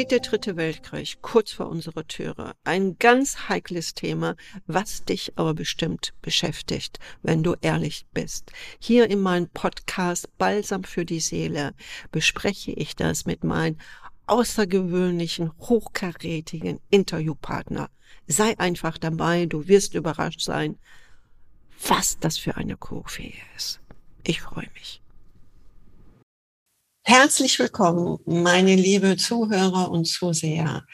steht der dritte Weltkrieg kurz vor unserer Türe. Ein ganz heikles Thema, was dich aber bestimmt beschäftigt, wenn du ehrlich bist. Hier in meinem Podcast Balsam für die Seele bespreche ich das mit meinen außergewöhnlichen, hochkarätigen Interviewpartner. Sei einfach dabei, du wirst überrascht sein, was das für eine Koryphäe ist. Ich freue mich. Herzlich willkommen, meine liebe Zuhörer und Zuseher.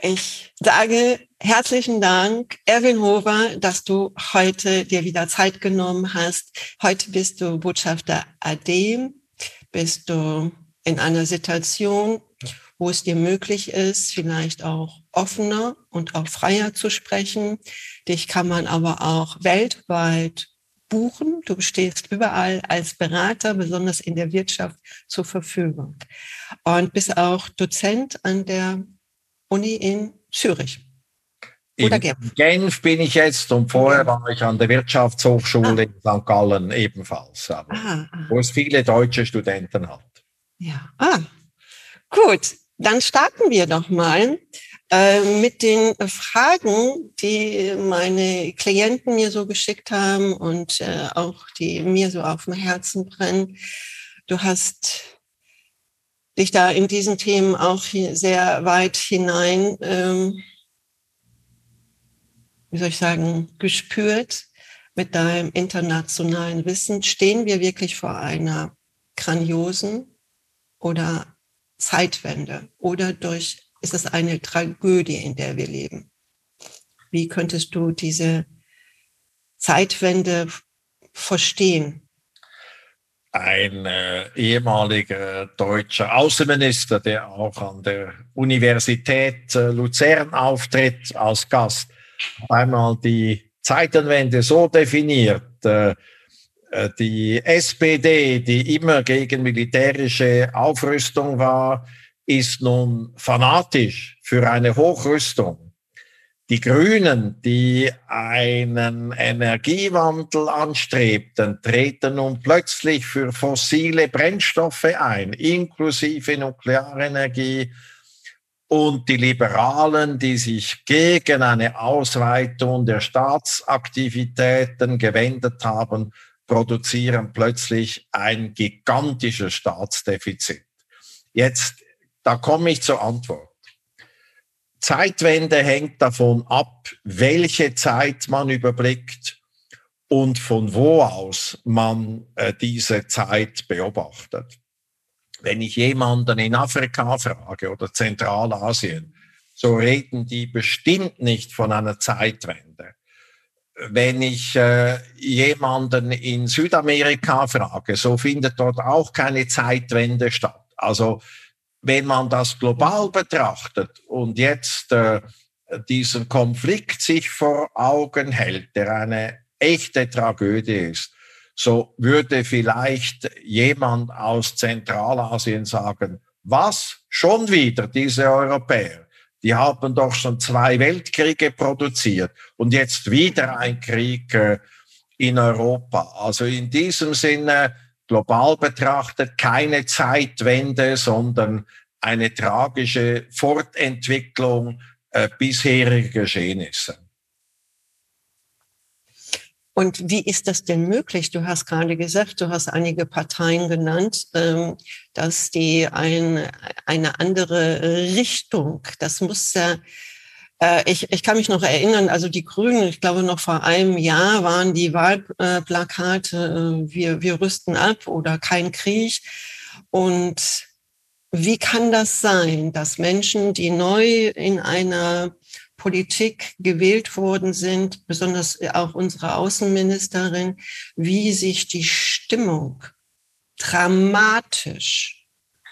Ich sage herzlichen Dank, Erwin Hover, dass du heute dir wieder Zeit genommen hast. Heute bist du Botschafter AD, bist du in einer Situation, wo es dir möglich ist, vielleicht auch offener und auch freier zu sprechen. Dich kann man aber auch weltweit buchen. Du stehst überall als Berater, besonders in der Wirtschaft, zur Verfügung. Und bist auch Dozent an der Uni in Zürich. Oder in Genf. Genf bin ich jetzt und vorher war ich an der Wirtschaftshochschule ah. in St. Gallen ebenfalls, ah, ah. wo es viele deutsche Studenten hat. Ja, ah, gut. Dann starten wir doch mal. Äh, mit den Fragen, die meine Klienten mir so geschickt haben und äh, auch die mir so auf dem Herzen brennen. Du hast dich da in diesen Themen auch sehr weit hinein, ähm, wie soll ich sagen, gespürt mit deinem internationalen Wissen. Stehen wir wirklich vor einer grandiosen oder Zeitwende oder durch ist es eine Tragödie, in der wir leben. Wie könntest du diese Zeitwende verstehen? Ein äh, ehemaliger deutscher Außenminister, der auch an der Universität äh, Luzern auftritt als Gast, hat einmal die Zeitenwende so definiert, äh, äh die SPD, die immer gegen militärische Aufrüstung war, ist nun fanatisch für eine Hochrüstung. Die Grünen, die einen Energiewandel anstrebten, treten nun plötzlich für fossile Brennstoffe ein, inklusive Nuklearenergie. Und die Liberalen, die sich gegen eine Ausweitung der Staatsaktivitäten gewendet haben, produzieren plötzlich ein gigantisches Staatsdefizit. Jetzt da komme ich zur Antwort. Zeitwende hängt davon ab, welche Zeit man überblickt und von wo aus man äh, diese Zeit beobachtet. Wenn ich jemanden in Afrika frage oder Zentralasien, so reden die bestimmt nicht von einer Zeitwende. Wenn ich äh, jemanden in Südamerika frage, so findet dort auch keine Zeitwende statt. Also wenn man das global betrachtet und jetzt äh, diesen Konflikt sich vor Augen hält, der eine echte Tragödie ist, so würde vielleicht jemand aus Zentralasien sagen, was schon wieder diese Europäer? Die haben doch schon zwei Weltkriege produziert und jetzt wieder ein Krieg äh, in Europa. Also in diesem Sinne global betrachtet keine Zeitwende, sondern eine tragische Fortentwicklung äh, bisheriger Geschehnisse. Und wie ist das denn möglich? Du hast gerade gesagt, du hast einige Parteien genannt, ähm, dass die ein, eine andere Richtung, das muss ja, ich, ich kann mich noch erinnern, also die Grünen, ich glaube noch vor einem Jahr waren die Wahlplakate, äh, wir, wir rüsten ab oder kein Krieg. Und wie kann das sein, dass Menschen, die neu in einer Politik gewählt worden sind, besonders auch unsere Außenministerin, wie sich die Stimmung dramatisch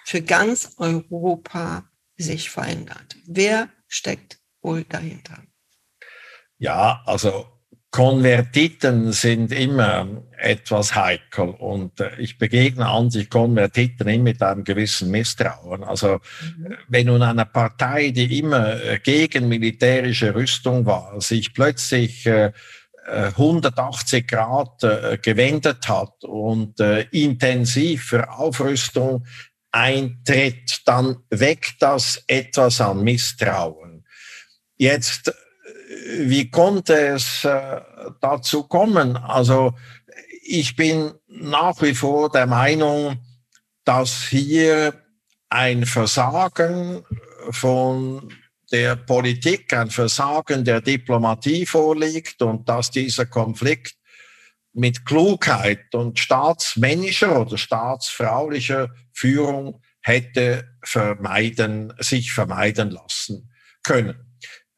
für ganz Europa sich verändert. Wer steckt wohl dahinter? Ja, also Konvertiten sind immer etwas heikel und äh, ich begegne an sich Konvertiten immer mit einem gewissen Misstrauen. Also mhm. wenn nun eine Partei, die immer äh, gegen militärische Rüstung war, sich plötzlich 180 Grad gewendet hat und intensiv für Aufrüstung eintritt, dann weckt das etwas an Misstrauen. Jetzt, wie konnte es äh, dazu kommen? Also ich bin nach wie vor der Meinung, dass hier ein Versagen von der Politik, ein Versagen der Diplomatie vorliegt und dass dieser Konflikt mit Klugheit und staatsmännischer oder staatsfraulicher Führung hätte vermeiden, sich vermeiden lassen können.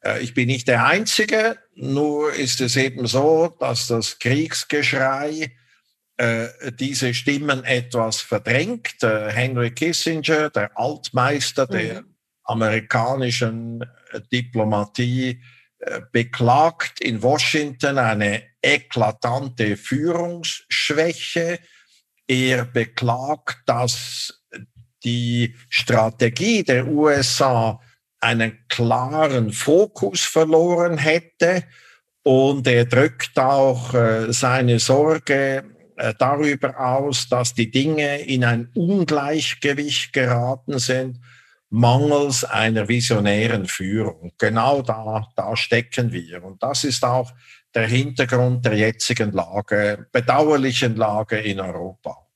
Äh, ich bin nicht der Einzige, nur ist es eben so, dass das Kriegsgeschrei äh, diese Stimmen etwas verdrängt. Äh, Henry Kissinger, der Altmeister mhm. der amerikanischen Diplomatie, beklagt in Washington eine eklatante Führungsschwäche. Er beklagt, dass die Strategie der USA einen klaren Fokus verloren hätte und er drückt auch äh, seine Sorge äh, darüber aus, dass die Dinge in ein Ungleichgewicht geraten sind, mangels einer visionären Führung. Genau da, da stecken wir. Und das ist auch der Hintergrund der jetzigen Lage, bedauerlichen Lage in Europa.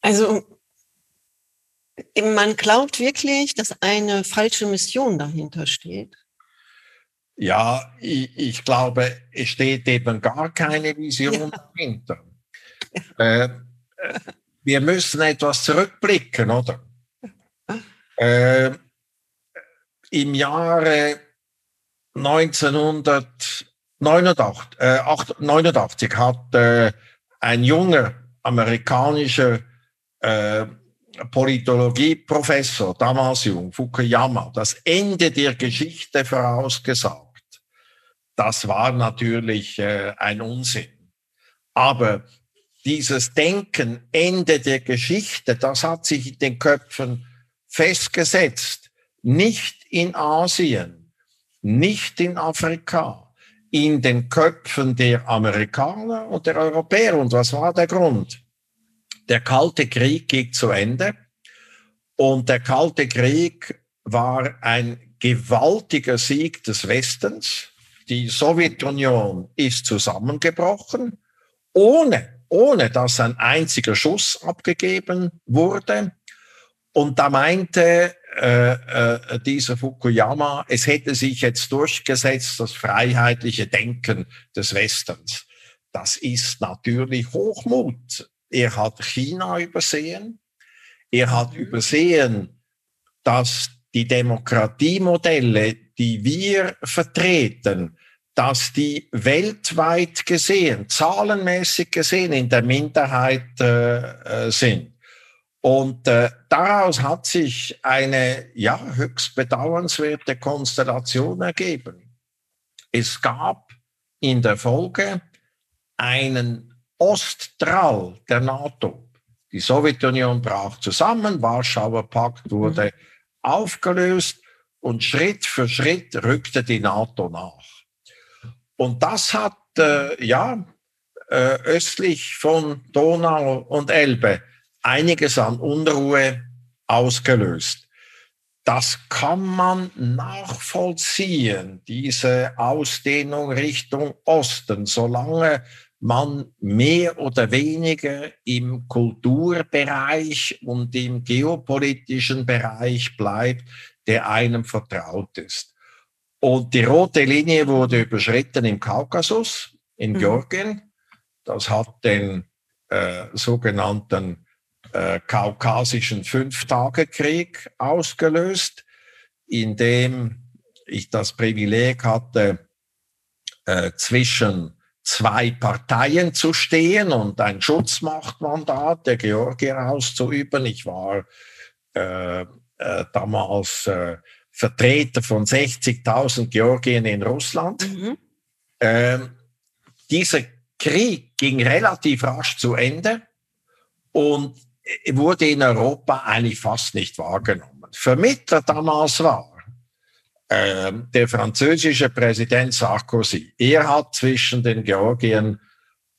Also man glaubt wirklich, dass eine falsche Mission dahinter steht. Ja, ich, ich glaube, es steht eben gar keine Vision ja. dahinter. Ja. Äh, wir müssen etwas zurückblicken, oder? Äh, Im Jahre 1989 äh, 89 hat äh, ein junger amerikanischer äh, Politologieprofessor, damals jung, Fukuyama, das Ende der Geschichte vorausgesagt. Das war natürlich äh, ein Unsinn. Aber dieses Denken, Ende der Geschichte, das hat sich in den Köpfen festgesetzt. Nicht in Asien, nicht in Afrika, in den Köpfen der Amerikaner und der Europäer. Und was war der Grund? Der Kalte Krieg ging zu Ende und der Kalte Krieg war ein gewaltiger Sieg des Westens. Die Sowjetunion ist zusammengebrochen, ohne, ohne dass ein einziger Schuss abgegeben wurde. Und da meinte äh, äh, dieser Fukuyama, es hätte sich jetzt durchgesetzt, das freiheitliche Denken des Westens. Das ist natürlich Hochmut. Er hat China übersehen. Er hat mhm. übersehen, dass die Demokratiemodelle, die wir vertreten, dass die weltweit gesehen, zahlenmäßig gesehen in der Minderheit äh, äh sind. Und äh, daraus hat sich eine ja höchst bedauernswerte Konstellation ergeben. Es gab in der Folge einen Ostdrall der NATO. Die Sowjetunion brach zusammen, Warschauer Pakt wurde mhm. aufgelöst und Schritt für Schritt rückte die NATO nach. Und das hat äh, ja äh, östlich von Donau und Elbe einiges an Unruhe ausgelöst. Das kann man nachvollziehen, diese Ausdehnung Richtung Osten, solange man mehr oder weniger im Kulturbereich und im geopolitischen Bereich bleibt, der einem vertraut ist. Und die rote Linie wurde überschritten im Kaukasus, in mhm. Georgien. Das hat den äh, sogenannten äh, kaukasischen Fünftagekrieg ausgelöst, in dem ich das Privileg hatte, äh, zwischen zwei Parteien zu stehen und ein Schutzmachtmandat der Georgier auszuüben. Ich war äh, äh, damals äh, Vertreter von 60.000 Georgien in Russland. Mhm. Ähm, dieser Krieg ging relativ rasch zu Ende und wurde in Europa eigentlich fast nicht wahrgenommen. Vermittler damals war äh, der französische Präsident Sarkozy. Er hat zwischen den Georgiern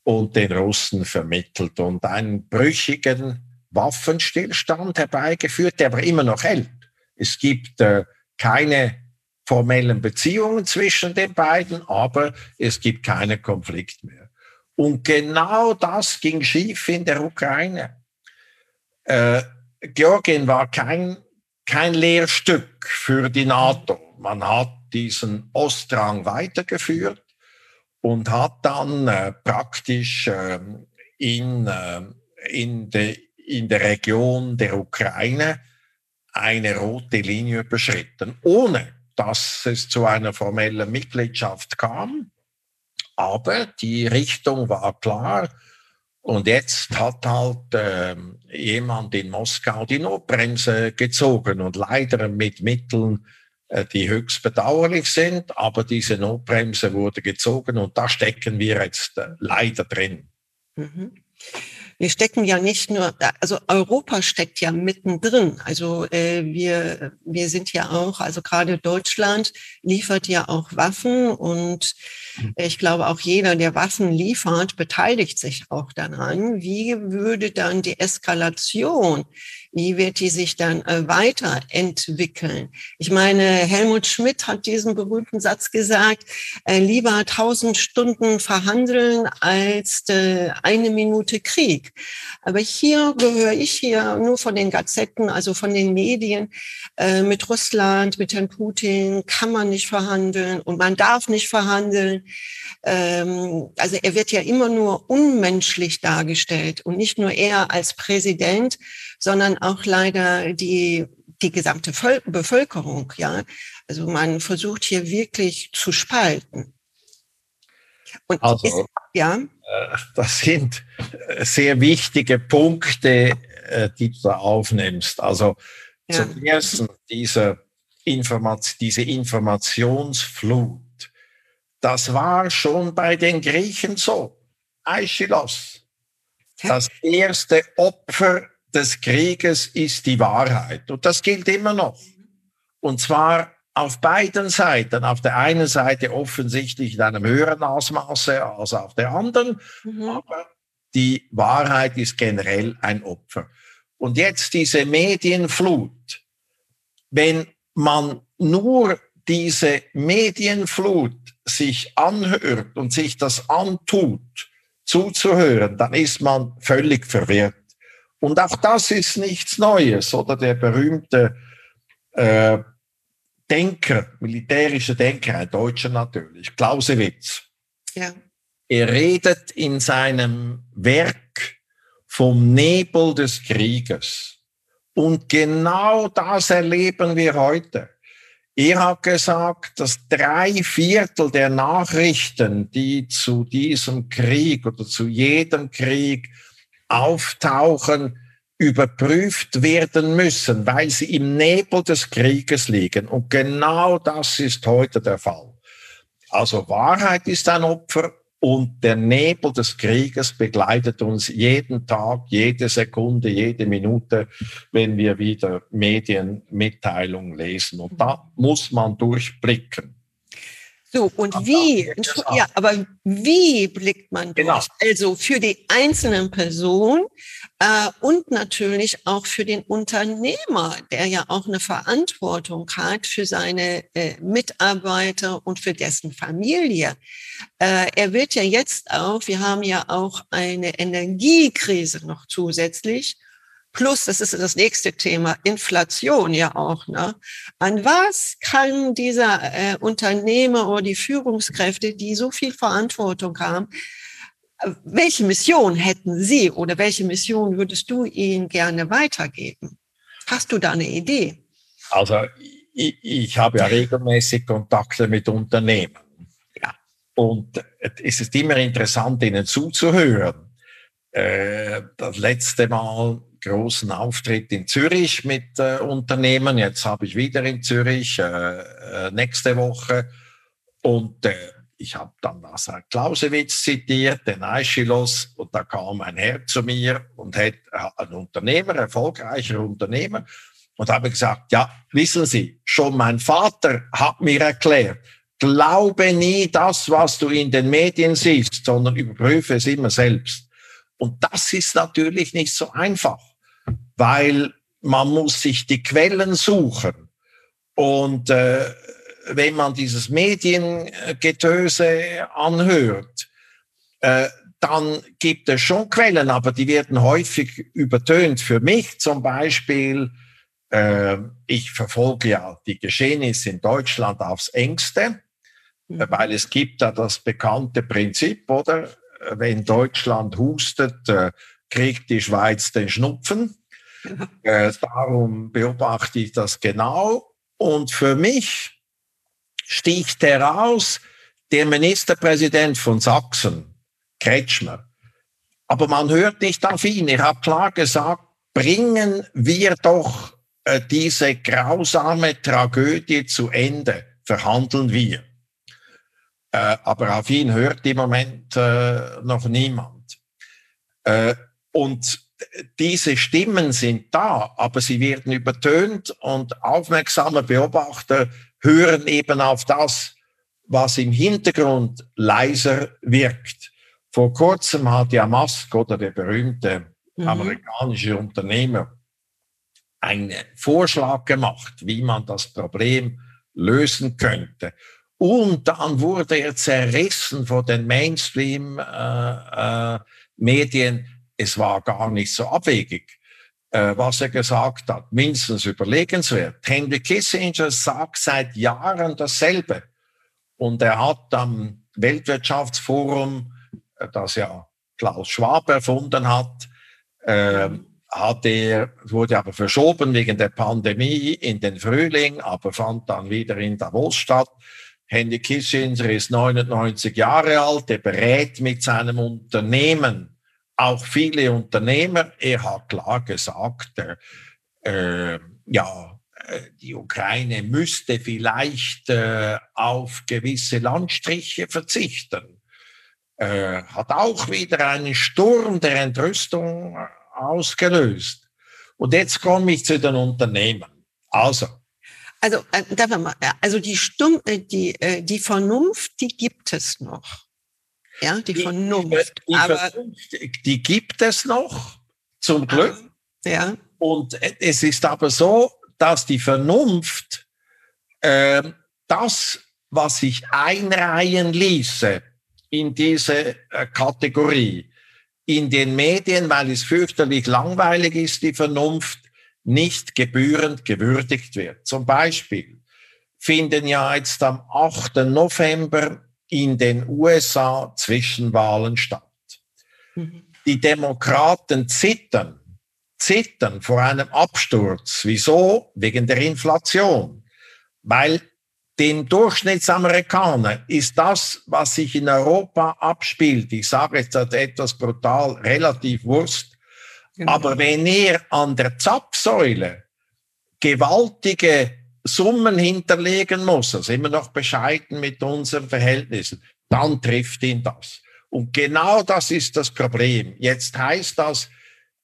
und den Russen vermittelt und einen brüchigen Waffenstillstand herbeigeführt, der aber immer noch hält. Es gibt äh, keine formellen Beziehungen zwischen den beiden, aber es gibt keinen Konflikt mehr. Und genau das ging schief in der Ukraine. Äh, Georgien war kein, kein Lehrstück für die NATO. Man hat diesen Ostrang weitergeführt und hat dann äh, praktisch äh, in, äh, in, de, in der Region der Ukraine eine rote Linie überschritten, ohne dass es zu einer formellen Mitgliedschaft kam. Aber die Richtung war klar. Und jetzt hat halt äh, jemand in Moskau die Notbremse gezogen und leider mit Mitteln, die höchst bedauerlich sind. Aber diese Notbremse wurde gezogen und da stecken wir jetzt äh, leider drin. Mhm wir stecken ja nicht nur, also Europa steckt ja mittendrin. Also äh, wir, wir sind ja auch, also gerade Deutschland liefert ja auch Waffen und hm. ich glaube auch jeder, der Waffen liefert, beteiligt sich auch daran. Wie würde dann die Eskalation wie wird die sich dann äh, weiterentwickeln? Ich meine, Helmut Schmidt hat diesen berühmten Satz gesagt, äh, lieber tausend Stunden verhandeln als äh, eine Minute Krieg. Aber hier gehöre ich hier nur von den Gazetten, also von den Medien, äh, mit Russland, mit Herrn Putin kann man nicht verhandeln und man darf nicht verhandeln. Ähm, also er wird ja immer nur unmenschlich dargestellt und nicht nur er als Präsident, sondern auch leider die, die gesamte Bevölkerung, ja. Also man versucht hier wirklich zu spalten. Und also, ist, ja. Äh, das sind äh, sehr wichtige Punkte, äh, die du da aufnimmst. Also ja. zum ersten diese, Informat diese Informationsflut. Das war schon bei den Griechen so. Aeschylus. Das erste Opfer des Krieges ist die Wahrheit. Und das gilt immer noch. Und zwar auf beiden Seiten. Auf der einen Seite offensichtlich in einem höheren Ausmaße als auf der anderen. Mhm. Aber die Wahrheit ist generell ein Opfer. Und jetzt diese Medienflut. Wenn man nur diese Medienflut sich anhört und sich das antut, zuzuhören, dann ist man völlig verwirrt. Und auch das ist nichts Neues, oder der berühmte äh, Denker, militärische Denker, ein Deutscher natürlich, Clausewitz. Ja. Er redet in seinem Werk vom Nebel des Krieges. Und genau das erleben wir heute. Er hat gesagt, dass drei Viertel der Nachrichten, die zu diesem Krieg oder zu jedem Krieg auftauchen, überprüft werden müssen, weil sie im Nebel des Krieges liegen. Und genau das ist heute der Fall. Also Wahrheit ist ein Opfer und der Nebel des Krieges begleitet uns jeden Tag, jede Sekunde, jede Minute, wenn wir wieder Medienmitteilungen lesen. Und da muss man durchblicken. So, und wie, ja, aber wie blickt man durch? Genau. Also für die einzelnen Person äh, und natürlich auch für den Unternehmer, der ja auch eine Verantwortung hat für seine äh, Mitarbeiter und für dessen Familie. Äh, er wird ja jetzt auch, wir haben ja auch eine Energiekrise noch zusätzlich. Plus, das ist das nächste Thema, Inflation ja auch. Ne? An was kann dieser äh, Unternehmer oder die Führungskräfte, die so viel Verantwortung haben, äh, welche Mission hätten Sie oder welche Mission würdest du ihnen gerne weitergeben? Hast du da eine Idee? Also ich, ich habe ja regelmäßig Kontakte mit Unternehmen. Ja. Und es ist immer interessant, ihnen zuzuhören. Äh, das letzte Mal großen Auftritt in Zürich mit äh, Unternehmen. Jetzt habe ich wieder in Zürich äh, äh, nächste Woche. Und äh, ich habe dann Nasser Clausewitz zitiert, den Aeschylus, und da kam ein Herr zu mir und hat äh, ein Unternehmer, erfolgreicher Unternehmer, und habe gesagt, ja, wissen Sie, schon mein Vater hat mir erklärt, glaube nie das, was du in den Medien siehst, sondern überprüfe es immer selbst. Und das ist natürlich nicht so einfach. Weil man muss sich die Quellen suchen. Und äh, wenn man dieses Mediengetöse anhört, äh, dann gibt es schon Quellen, aber die werden häufig übertönt. Für mich zum Beispiel, äh, ich verfolge ja die Geschehnisse in Deutschland aufs engste, mhm. weil es gibt da das bekannte Prinzip, oder? Wenn Deutschland hustet, äh, kriegt die Schweiz den Schnupfen. Äh, darum beobachte ich das genau. Und für mich sticht heraus der Ministerpräsident von Sachsen, Kretschmer. Aber man hört nicht auf ihn. Er hat klar gesagt, bringen wir doch äh, diese grausame Tragödie zu Ende, verhandeln wir. Äh, aber auf ihn hört im Moment äh, noch niemand. Und diese Stimmen sind da, aber sie werden übertönt und aufmerksame Beobachter hören eben auf das, was im Hintergrund leiser wirkt. Vor kurzem hat ja Musk oder der berühmte mhm. amerikanische Unternehmer einen Vorschlag gemacht, wie man das Problem lösen könnte. Und dann wurde er zerrissen von den Mainstream-Medien. Äh, äh, es war gar nicht so abwegig, äh, was er gesagt hat. Mindestens überlegenswert. Henry Kissinger sagt seit Jahren dasselbe. Und er hat am Weltwirtschaftsforum das ja Klaus Schwab erfunden hat, äh, hat er, wurde aber verschoben wegen der Pandemie in den Frühling, aber fand dann wieder in Davos statt. Henry Kissinger ist 99 Jahre alt, er berät mit seinem Unternehmen auch viele Unternehmer. Er hat klar gesagt, äh, ja, äh, die Ukraine müsste vielleicht äh, auf gewisse Landstriche verzichten äh, hat auch wieder einen Sturm der Entrüstung ausgelöst. Und jetzt komme ich zu den Unternehmen. Also. Also, äh, mal, also die, Stumm, äh, die, äh, die Vernunft, die gibt es noch. Ja, die, die Vernunft. Die, aber, Vernunft, die gibt es noch, zum Glück. Ja. Und es ist aber so, dass die Vernunft äh, das, was sich einreihen ließe, in diese äh, Kategorie. In den Medien, weil es fürchterlich langweilig ist, die Vernunft nicht gebührend gewürdigt wird. Zum Beispiel finden ja jetzt am 8. November in den USA Zwischenwahlen statt. Mhm. Die Demokraten zittern, zittern vor einem Absturz. Wieso? Wegen der Inflation. Weil dem Durchschnittsamerikaner ist das, was sich in Europa abspielt, ich sage jetzt etwas brutal, relativ Wurst. Genau. Aber wenn er an der Zapfsäule gewaltige Summen hinterlegen muss, also immer noch bescheiden mit unseren Verhältnissen, dann trifft ihn das. Und genau das ist das Problem. Jetzt heißt das,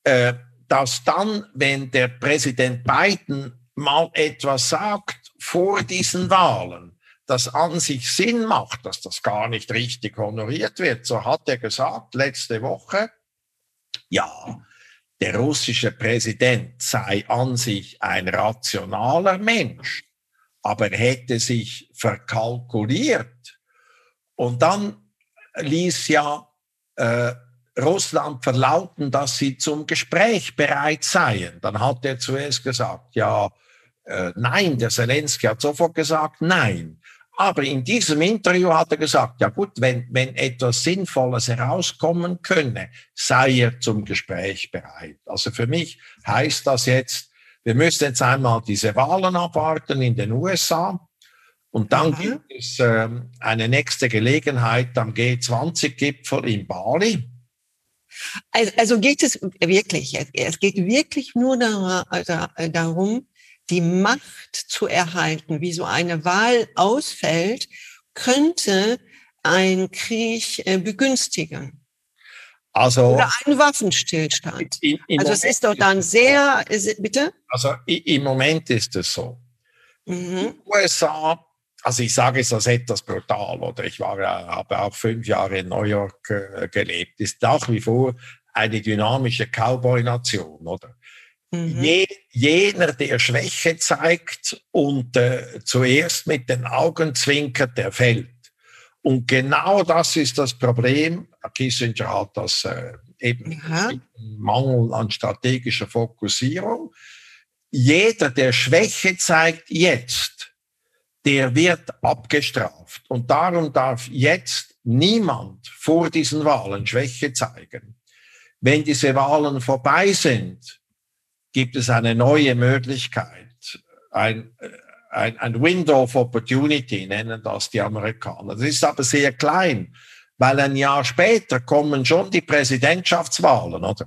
äh, dass dann, wenn der Präsident Biden mal etwas sagt, vor diesen Wahlen, das an sich Sinn macht, dass das gar nicht richtig honoriert wird. So hat er gesagt letzte Woche, ja, der russische Präsident sei an sich ein rationaler Mensch, aber er hätte sich verkalkuliert. Und dann ließ ja äh, Russland verlauten, dass sie zum Gespräch bereit seien. Dann hat er zuerst gesagt, ja, äh, nein, der Zelensky hat sofort gesagt, nein. Aber in diesem Interview hat er gesagt, ja gut, wenn, wenn etwas Sinnvolles herauskommen könne, sei er zum Gespräch bereit. Also für mich heißt das jetzt, wir müssen jetzt einmal diese Wahlen abwarten in den USA. Und dann mhm. gibt es äh, eine nächste Gelegenheit am G20-Gipfel in Bali. Also, also geht es wirklich, es geht wirklich nur darum, die Macht zu erhalten, wie so eine Wahl ausfällt, könnte ein Krieg äh, begünstigen. Also, Oder ein Waffenstillstand. In, also es ist doch dann sehr, bitte? Also im Moment ist es so. Mhm. USA, also ich sage es als etwas brutal, oder ich war, habe auch fünf Jahre in New York äh, gelebt, ist nach wie vor eine dynamische Cowboy-Nation, oder? Mhm. Je, jener, der Schwäche zeigt und äh, zuerst mit den Augen zwinkert, der fällt. Und genau das ist das Problem. Kissinger hat das äh, eben ja. Mangel an strategischer Fokussierung. Jeder, der Schwäche zeigt jetzt, der wird abgestraft. Und darum darf jetzt niemand vor diesen Wahlen Schwäche zeigen. Wenn diese Wahlen vorbei sind, gibt es eine neue Möglichkeit, ein, ein, ein Window of Opportunity nennen das die Amerikaner. Das ist aber sehr klein, weil ein Jahr später kommen schon die Präsidentschaftswahlen, oder?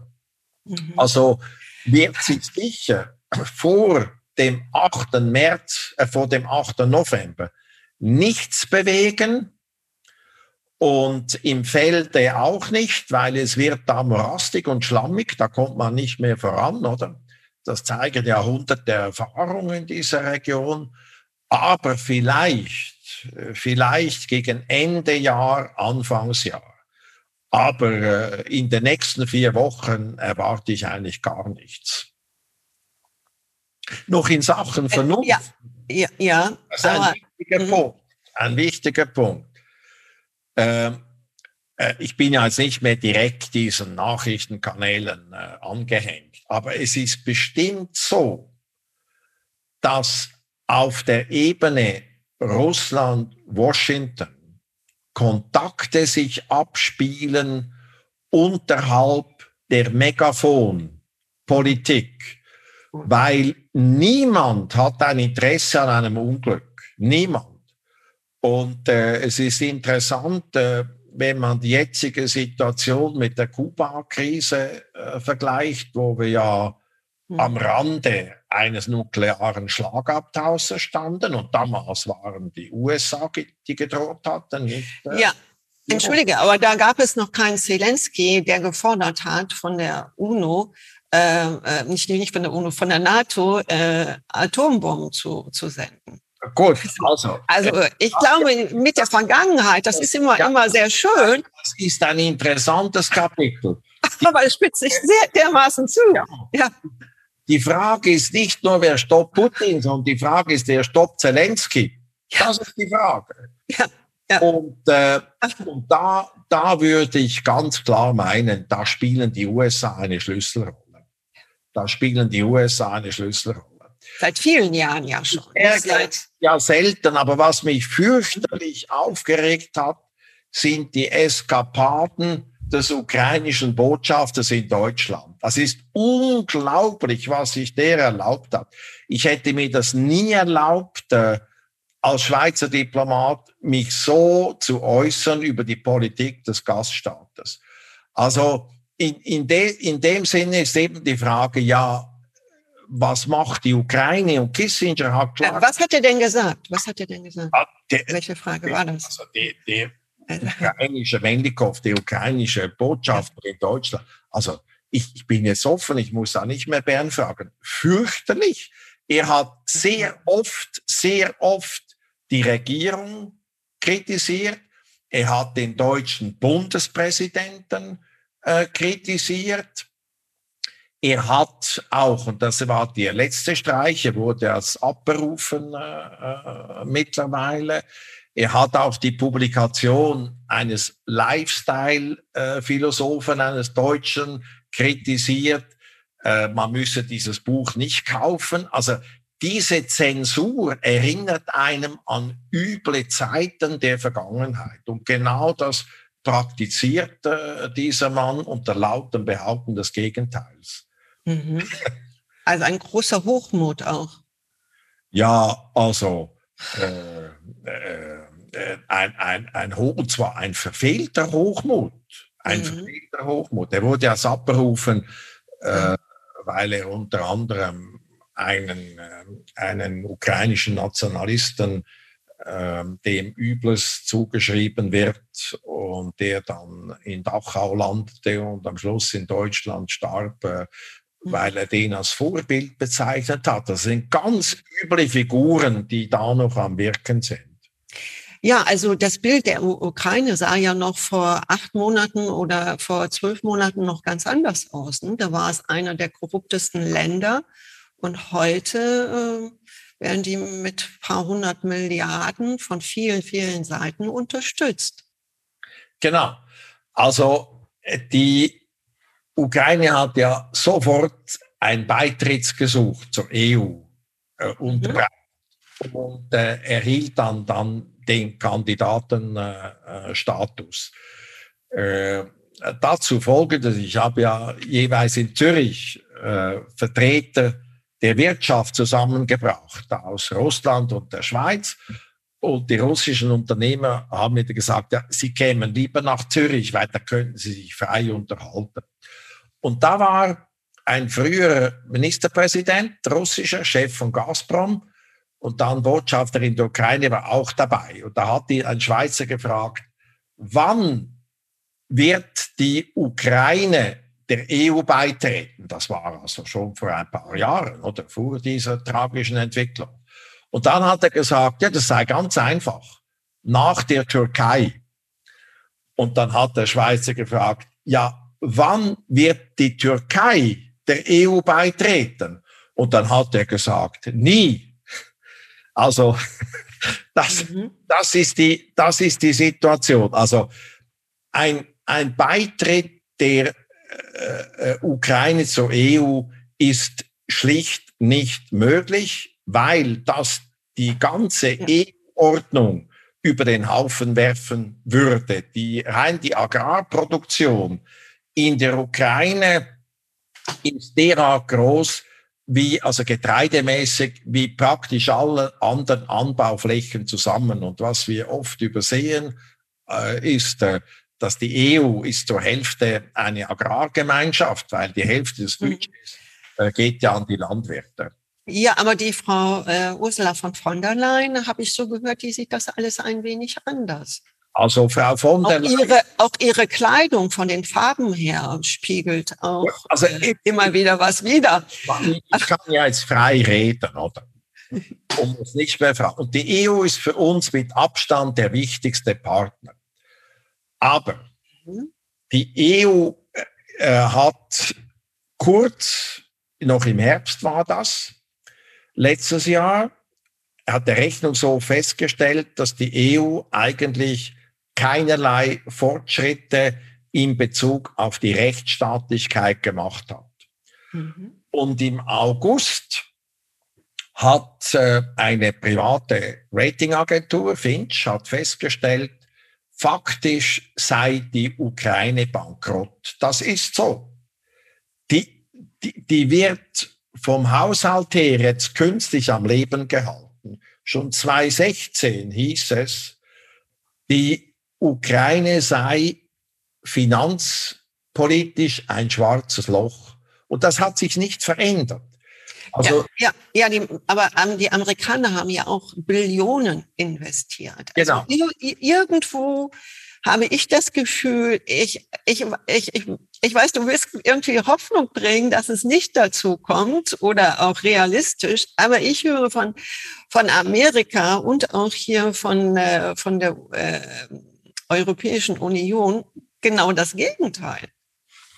Mhm. Also wird sich sicher vor dem 8. März, äh, vor dem 8. November nichts bewegen, und im Felde auch nicht, weil es wird da morastig und schlammig, da kommt man nicht mehr voran, oder? Das zeigen Jahrhunderte Erfahrungen in dieser Region. Aber vielleicht, vielleicht gegen Ende Jahr, Anfangsjahr. Aber äh, in den nächsten vier Wochen erwarte ich eigentlich gar nichts. Noch in Sachen äh, Vernunft. Ja, ja, ja. Das ist ein wichtiger mhm. Punkt. Ein wichtiger Punkt. Ähm, äh, ich bin ja jetzt nicht mehr direkt diesen Nachrichtenkanälen äh, angehängt, aber es ist bestimmt so, dass auf der Ebene Russland-Washington Kontakte sich abspielen unterhalb der Megafon-Politik, weil niemand hat ein Interesse an einem Unglück. Niemand. Und äh, es ist interessant, äh, wenn man die jetzige Situation mit der Kuba-Krise äh, vergleicht, wo wir ja mhm. am Rande eines nuklearen Schlagabtauschs standen und damals waren die USA, die gedroht hatten. Nicht, äh, ja. Entschuldige, aber da gab es noch keinen Zelensky, der gefordert hat von der UNO, äh, äh nicht, nicht von der UNO, von der NATO, äh, Atombomben zu, zu senden. Gut, also. Also ich glaube, mit der Vergangenheit, das ist immer, ja, immer sehr schön. Das ist ein interessantes Kapitel. Aber es spitzt sich sehr dermaßen zu. Ja. ja. Die Frage ist nicht nur, wer stoppt Putin, sondern die Frage ist, wer stoppt Zelensky. Das ist die Frage. Ja. Ja. Und, äh, und da, da würde ich ganz klar meinen, da spielen die USA eine Schlüsselrolle. Da spielen die USA eine Schlüsselrolle. Seit vielen Jahren ja schon. Seit ja selten, aber was mich fürchterlich aufgeregt hat, sind die Eskapaden des ukrainischen Botschafters in Deutschland. Das ist unglaublich, was sich der erlaubt hat. Ich hätte mir das nie erlaubt, äh, als Schweizer Diplomat mich so zu äußern über die Politik des Gaststaates. Also in, in, de, in dem Sinne ist eben die Frage, ja, was macht die Ukraine? Und Kissinger hat klar. Was hat er denn gesagt? Was hat er denn gesagt? Ah, der, Welche Frage der, war das? Also der, der ukrainische Mendikov, der ukrainische Botschafter in Deutschland. Also ich, ich bin jetzt offen, ich muss da nicht mehr Bern fragen. Fürchterlich. Er hat sehr oft, sehr oft die Regierung kritisiert. Er hat den deutschen Bundespräsidenten äh, kritisiert. Er hat auch, und das war der letzte Streich, er wurde als abberufen äh, äh, mittlerweile, er hat auch die Publikation eines Lifestyle-Philosophen, eines Deutschen, kritisiert. Äh, man müsse dieses Buch nicht kaufen. Also diese Zensur erinnert einem an üble Zeiten der Vergangenheit. Und genau das praktiziert äh, dieser Mann unter lautem Behaupten des Gegenteils. Mhm. Also ein großer Hochmut auch. Ja, also äh, äh, äh ein, ein, ein Hoch, und zwar ein verfehlter Hochmut. Ein mhm. verfehlter Hochmut. Er wurde als abberufen, äh, weil er unter anderem einen, äh, einen ukrainischen Nationalisten ähm, dem Übles zugeschrieben wird und der dann in Dachau landete und am Schluss in Deutschland starb, äh, Mhm. Weil er den als Vorbild bezeichnet hat. Das sind ganz üble Figuren, die da noch am Wirken sind. Ja, also das Bild der Ukraine sah ja noch vor acht Monaten oder vor zwölf Monaten noch ganz anders aus. Ne? Da war es einer der korruptesten Länder und heute äh, werden die mit ein paar hundert Milliarden von vielen, vielen Seiten unterstützt. Genau. Also äh, die Ukraine hat ja sofort ein Beitrittsgesuch zur EU äh, unterbreitet mhm. und äh, erhielt dann, dann den Kandidatenstatus. Äh, dazu folgende, ich habe ja jeweils in Zürich äh, Vertreter der Wirtschaft zusammengebracht aus Russland und der Schweiz. Und die russischen Unternehmer haben mir gesagt, ja, sie kämen lieber nach Zürich, weil da könnten sie sich frei unterhalten. Und da war ein früherer Ministerpräsident, russischer Chef von Gazprom, und dann Botschafter in der Ukraine war auch dabei. Und da hat die, ein Schweizer gefragt, wann wird die Ukraine der EU beitreten? Das war also schon vor ein paar Jahren oder vor dieser tragischen Entwicklung. Und dann hat er gesagt, ja, das sei ganz einfach. Nach der Türkei. Und dann hat der Schweizer gefragt, ja, wann wird die Türkei der EU beitreten? Und dann hat er gesagt, nie. Also das, mhm. das, ist die, das ist die Situation. Also ein, ein Beitritt der äh, äh Ukraine zur EU ist schlicht nicht möglich, weil das die ganze ja. EU-Ordnung über den Haufen werfen würde. Die, rein die Agrarproduktion in der Ukraine ist derart groß, wie, also getreidemäßig, wie praktisch alle anderen Anbauflächen zusammen. Und was wir oft übersehen, äh, ist, äh, dass die EU ist zur Hälfte eine Agrargemeinschaft, weil die Hälfte des mhm. Budgets äh, geht ja an die Landwirte. Ja, aber die Frau äh, Ursula von von der Leyen, habe ich so gehört, die sieht das alles ein wenig anders. Also Frau von der Leyen. Ihre, auch ihre Kleidung von den Farben her spiegelt auch also, äh, immer wieder was wieder. Ich kann ja jetzt frei reden, oder? Um uns nicht mehr fragen. Und die EU ist für uns mit Abstand der wichtigste Partner. Aber mhm. die EU äh, äh, hat kurz, noch im Herbst war das, letztes Jahr, hat der Rechnungshof festgestellt, dass die EU eigentlich keinerlei Fortschritte in Bezug auf die Rechtsstaatlichkeit gemacht hat. Mhm. Und im August hat äh, eine private Ratingagentur, Finch, hat festgestellt, faktisch sei die Ukraine bankrott. Das ist so. Die, die, die wird vom Haushalt her jetzt künstlich am Leben gehalten. Schon 2016 hieß es, die Ukraine sei finanzpolitisch ein schwarzes Loch. Und das hat sich nicht verändert. Also, ja, ja, ja die, aber ähm, die Amerikaner haben ja auch Billionen investiert. Also genau. irgendwo habe ich das Gefühl, ich, ich, ich, ich, ich weiß, du willst irgendwie Hoffnung bringen, dass es nicht dazu kommt oder auch realistisch, aber ich höre von, von Amerika und auch hier von, äh, von der äh, Europäischen Union genau das Gegenteil.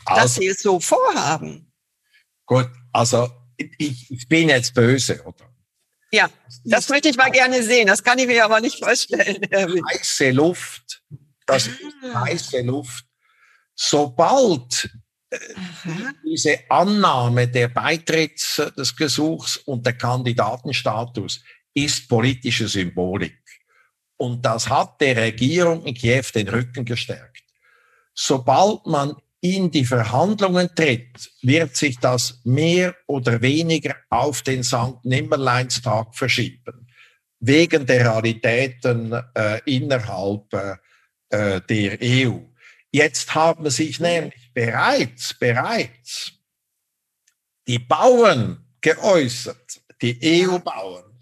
Also, dass sie es so vorhaben. Gut, also ich, ich bin jetzt böse, oder? Ja, das möchte ich mal gerne sehen. Das kann ich mir aber nicht vorstellen. Heiße Luft, das ist ah. heiße Luft. Sobald Aha. diese Annahme der Beitritts des Gesuchs und der Kandidatenstatus ist politische Symbolik. Und das hat der Regierung in Kiew den Rücken gestärkt. Sobald man in die Verhandlungen tritt, wird sich das mehr oder weniger auf den St. Nimmerleinstag verschieben, wegen der Realitäten äh, innerhalb äh, der EU. Jetzt haben sich nämlich bereits, bereits die Bauern geäußert, die EU-Bauern,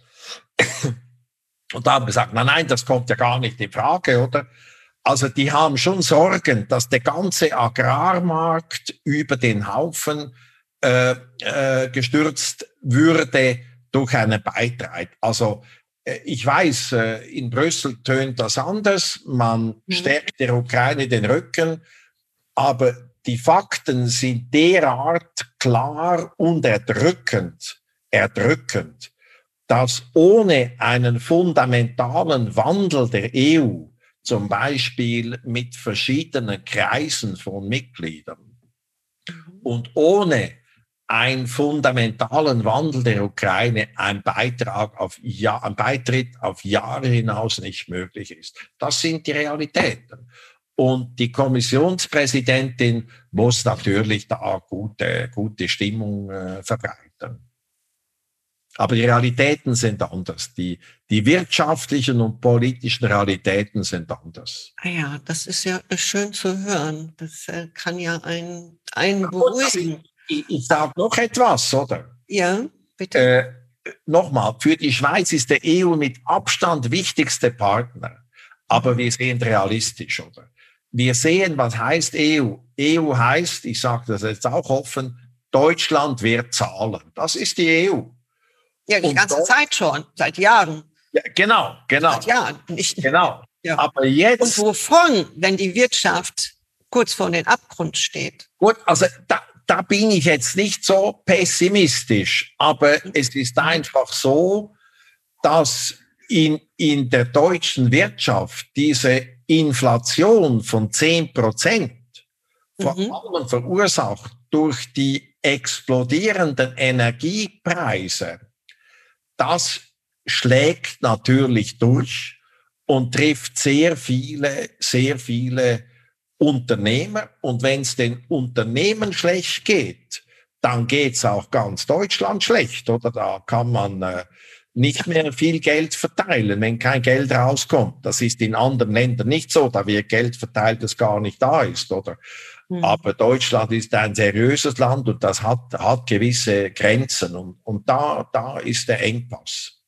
und da haben wir gesagt, nein, nein, das kommt ja gar nicht in Frage, oder? Also die haben schon Sorgen, dass der ganze Agrarmarkt über den Haufen äh, äh, gestürzt würde durch einen Beitrag. Also äh, ich weiß, äh, in Brüssel tönt das anders. Man mhm. stärkt der Ukraine den Rücken, aber die Fakten sind derart klar und erdrückend, erdrückend, dass ohne einen fundamentalen Wandel der EU, zum Beispiel mit verschiedenen Kreisen von Mitgliedern, mhm. und ohne einen fundamentalen Wandel der Ukraine ein Beitrag auf ja, ein Beitritt auf Jahre hinaus nicht möglich ist. Das sind die Realitäten. Und die Kommissionspräsidentin muss natürlich da gute, gute Stimmung äh, verbreiten. Aber die Realitäten sind anders. Die, die wirtschaftlichen und politischen Realitäten sind anders. Ah ja, das ist ja schön zu hören. Das äh, kann ja einen, einen beruhigen ich, ich sage noch etwas, oder? Ja, bitte. Äh, Nochmal, für die Schweiz ist der EU mit Abstand wichtigste Partner. Aber wir sehen realistisch, oder? Wir sehen, was heißt EU. EU heißt, ich sage das jetzt auch offen, Deutschland wird zahlen. Das ist die EU. Ja, die Und ganze Zeit schon, seit Jahren. Ja, genau, genau. Seit Jahren, nicht. Genau. Ja. Aber jetzt. Und wovon, wenn die Wirtschaft kurz vor den Abgrund steht? Gut, also da, da bin ich jetzt nicht so pessimistisch, aber es ist einfach so, dass in, in der deutschen Wirtschaft diese Inflation von 10 Prozent vor mhm. allem verursacht durch die explodierenden Energiepreise, das schlägt natürlich durch und trifft sehr viele, sehr viele Unternehmer. Und wenn es den Unternehmen schlecht geht, dann geht's auch ganz Deutschland schlecht, oder? Da kann man äh, nicht mehr viel Geld verteilen, wenn kein Geld rauskommt. Das ist in anderen Ländern nicht so, da wird Geld verteilt, das gar nicht da ist, oder? Mhm. Aber Deutschland ist ein seriöses Land und das hat, hat gewisse Grenzen und, und da, da ist der Engpass.